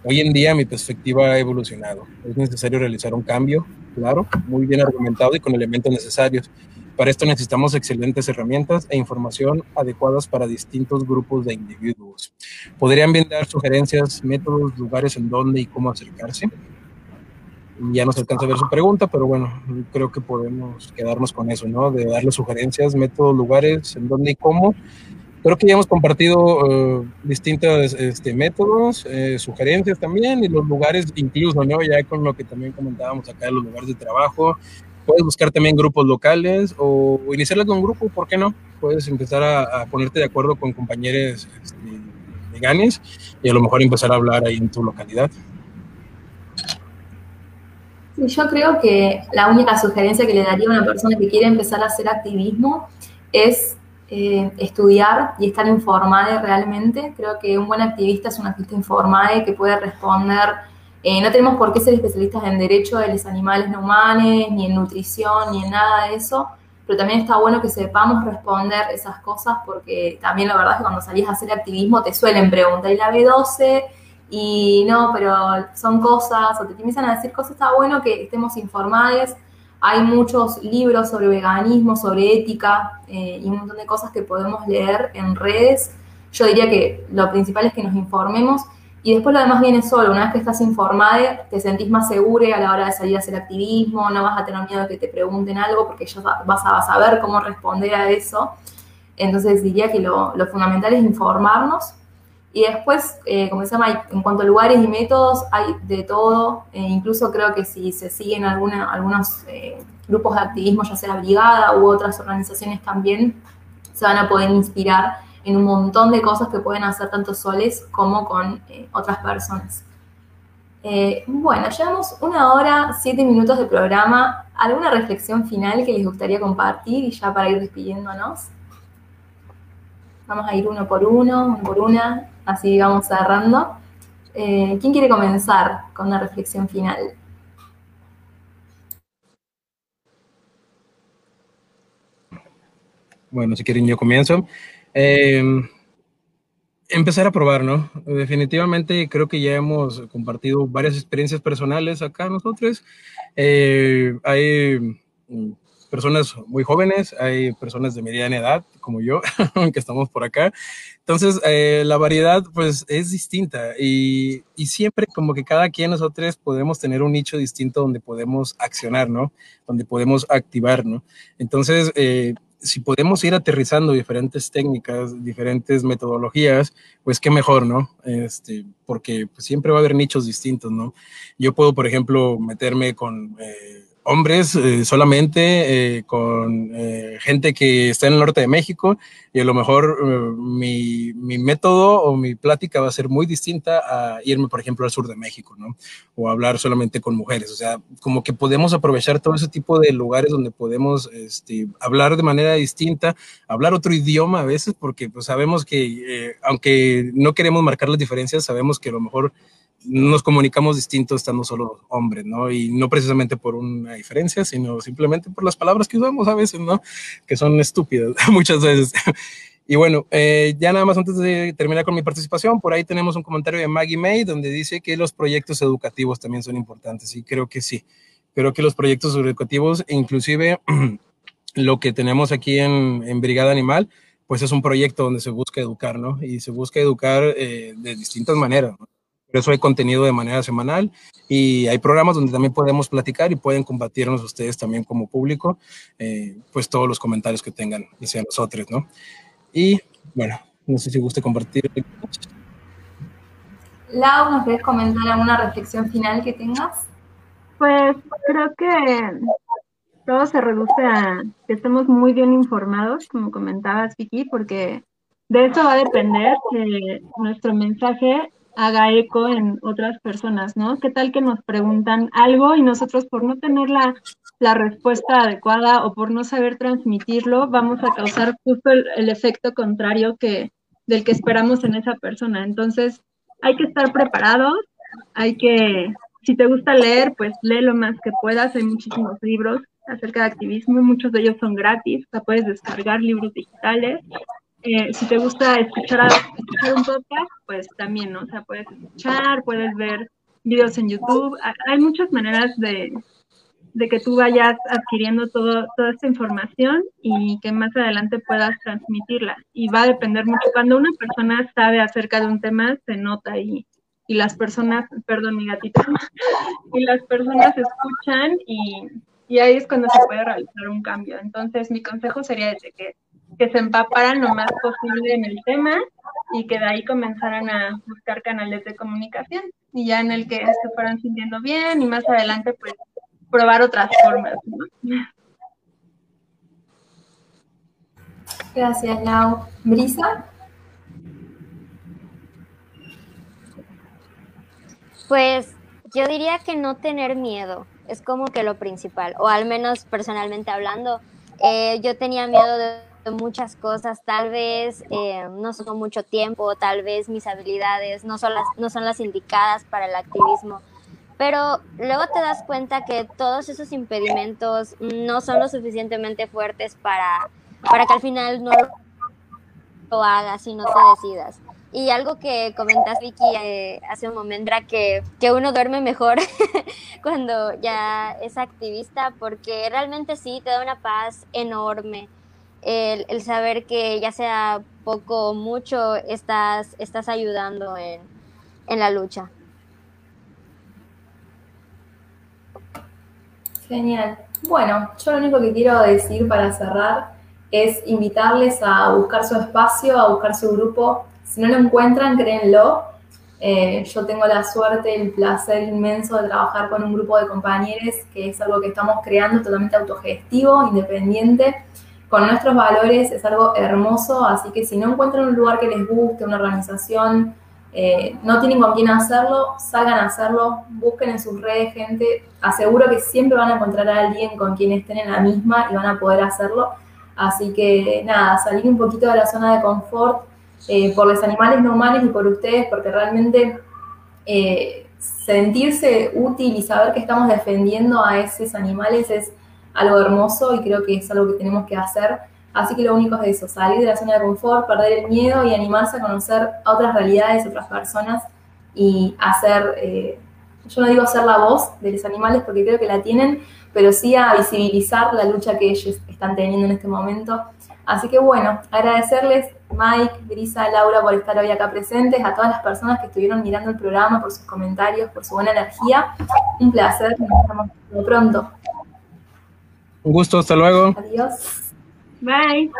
Hoy en día mi perspectiva ha evolucionado. Es necesario realizar un cambio, claro, muy bien argumentado y con elementos necesarios. Para esto necesitamos excelentes herramientas e información adecuadas para distintos grupos de individuos. ¿Podrían brindar sugerencias, métodos, lugares en dónde y cómo acercarse? Ya no se alcanza a ver su pregunta, pero bueno, creo que podemos quedarnos con eso, ¿no? De darle sugerencias, métodos, lugares, en dónde y cómo. Creo que ya hemos compartido uh, distintos este, métodos, eh, sugerencias también, y los lugares incluso, ¿no? Ya con lo que también comentábamos acá, los lugares de trabajo. Puedes buscar también grupos locales o iniciarle con un grupo, ¿por qué no? Puedes empezar a, a ponerte de acuerdo con compañeros este, veganes y a lo mejor empezar a hablar ahí en tu localidad. Sí, yo creo que la única sugerencia que le daría a una persona que quiere empezar a hacer activismo es eh, estudiar y estar informada realmente. Creo que un buen activista es un activista informado que puede responder. Eh, no tenemos por qué ser especialistas en derecho de los animales no humanos, ni en nutrición, ni en nada de eso, pero también está bueno que sepamos responder esas cosas porque también la verdad es que cuando salís a hacer activismo te suelen preguntar, ¿y la B12? y no, pero son cosas, o te empiezan a decir cosas, está bueno que estemos informados. Hay muchos libros sobre veganismo, sobre ética eh, y un montón de cosas que podemos leer en redes. Yo diría que lo principal es que nos informemos y después lo demás viene solo. Una vez que estás informada, te sentís más segura a la hora de salir a hacer activismo, no vas a tener miedo de que te pregunten algo porque ya vas a saber cómo responder a eso. Entonces diría que lo, lo fundamental es informarnos y después, eh, como se llama, en cuanto a lugares y métodos, hay de todo. Eh, incluso creo que si se siguen algunos eh, grupos de activismo, ya sea la brigada u otras organizaciones también, se van a poder inspirar en un montón de cosas que pueden hacer tanto soles como con otras personas. bueno, llevamos una hora, siete minutos de programa. ¿Alguna reflexión final que les gustaría compartir y ya para ir despidiéndonos? Vamos a ir uno por uno, uno por una así vamos cerrando. Eh, ¿Quién quiere comenzar con una reflexión final? Bueno, si quieren yo comienzo. Em, empezar a probar, ¿no? Definitivamente creo que ya hemos compartido varias experiencias personales acá nosotros. Eh, hay personas muy jóvenes, hay personas de mediana edad, como yo, que estamos por acá. Entonces, eh, la variedad, pues, es distinta y, y, siempre como que cada quien nosotros podemos tener un nicho distinto donde podemos accionar, ¿no? Donde podemos activar, ¿no? Entonces, eh, si podemos ir aterrizando diferentes técnicas, diferentes metodologías, pues qué mejor, ¿no? Este, porque pues, siempre va a haber nichos distintos, ¿no? Yo puedo, por ejemplo, meterme con... Eh, hombres eh, solamente, eh, con eh, gente que está en el norte de México, y a lo mejor mi, mi, método o mi plática va a ser muy distinta a irme, por ejemplo, al sur de México, ¿no? O hablar solamente con mujeres. O sea, como que podemos aprovechar todo ese tipo de lugares donde podemos este, hablar de manera distinta, hablar otro idioma a veces, porque pues sabemos que, aunque no queremos marcar las diferencias, sabemos que a lo mejor nos comunicamos distintos estando solo hombres, ¿no? Y no precisamente por una diferencia, sino simplemente por las palabras que usamos a veces, ¿no? Que son estúpidas muchas veces. Y bueno, eh, ya nada más antes de terminar con mi participación, por ahí tenemos un comentario de Maggie May donde dice que los proyectos educativos también son importantes y creo que sí. Creo que los proyectos educativos, inclusive lo que tenemos aquí en, Brigada Animal, pues es un proyecto donde se busca educar, ¿no? Y se busca educar eh, de distintas maneras. ¿no? Por eso hay contenido de manera semanal y hay programas donde también podemos platicar y pueden combatirnos ustedes también como público, eh, pues todos los comentarios que tengan, sean nosotros, ¿no? Y bueno, no sé si guste compartir. Lau, ¿nos querés comentar alguna reflexión final que tengas? Pues creo que todo se reduce a que estemos muy bien informados, como comentabas, Vicky, porque de eso va a depender que nuestro mensaje haga eco en otras personas, ¿no? ¿Qué tal que nos preguntan algo y nosotros por no tener la, la respuesta adecuada o por no saber transmitirlo, vamos a causar justo el, efecto contrario que del que esperamos en esa persona? Entonces, hay que estar preparados, hay que, si te gusta leer, pues lee lo más que puedas, hay muchísimos libros acerca de activismo, muchos de ellos son gratis, o sea, puedes descargar libros digitales. Eh, si te gusta escuchar, escuchar un podcast, pues también, ¿no? O sea, puedes escuchar, puedes ver videos en YouTube. Hay muchas maneras de, que tú vayas adquiriendo toda esta información y que más adelante puedas transmitirla. Y va a depender mucho. Cuando una persona sabe acerca de un tema, se nota y, y las personas, perdón, mi gatito, y las personas escuchan y, y ahí es cuando se puede realizar un cambio. Entonces, mi consejo sería ese, que, que se empaparan lo más posible en el tema y que de ahí comenzaran a buscar canales de comunicación y ya en el que se fueran sintiendo bien y más adelante, pues, probar otras formas. ¿no? Gracias, Lau. ¿Brisa? Pues yo diría que no tener miedo es como que lo principal, o al menos personalmente hablando, eh, yo tenía miedo de, de, muchas cosas, tal vez eh, no son mucho tiempo, tal vez mis habilidades no son, las, no son las indicadas para el activismo, pero luego te das cuenta que todos esos impedimentos no son lo suficientemente fuertes para, para que al final no lo hagas y no te decidas. Y algo que comentas, Vicky, eh, hace un momento era que, que uno duerme mejor cuando ya es activista, porque realmente sí, te da una paz enorme el, saber que ya sea poco o mucho, estás, estás ayudando en, en la lucha. Genial. Bueno, yo lo único que quiero decir para cerrar es invitarles a buscar su espacio, a buscar su grupo. Si no lo encuentran, créenlo. Eh, yo tengo la suerte, el placer inmenso de trabajar con un grupo de compañeros que es algo que estamos creando totalmente autogestivo, independiente, con nuestros valores, es algo hermoso, así que si no encuentran un lugar que les guste, una organización, eh, no tienen con quién hacerlo, salgan a hacerlo, busquen en sus redes gente, aseguro que siempre van a encontrar a alguien con quien estén en la misma y van a poder hacerlo. Así que nada, salir un poquito de la zona de confort eh, por los animales no humanos y por ustedes, porque realmente eh, sentirse útil y saber que estamos defendiendo a esos animales es algo hermoso y creo que es algo que tenemos que hacer. Así que lo único es eso, salir de la zona de confort, perder el miedo y animarse a conocer otras realidades, otras personas y hacer, eh, yo no digo hacer la voz de los animales porque creo que la tienen, pero sí a visibilizar la lucha que ellos están teniendo en este momento. Así que bueno, agradecerles Mike, Brisa, Laura por estar hoy acá presentes, a todas las personas que estuvieron mirando el programa, por sus comentarios, por su buena energía. Un placer, nos vemos pronto. Un gusto, hasta luego. Adiós. Bye.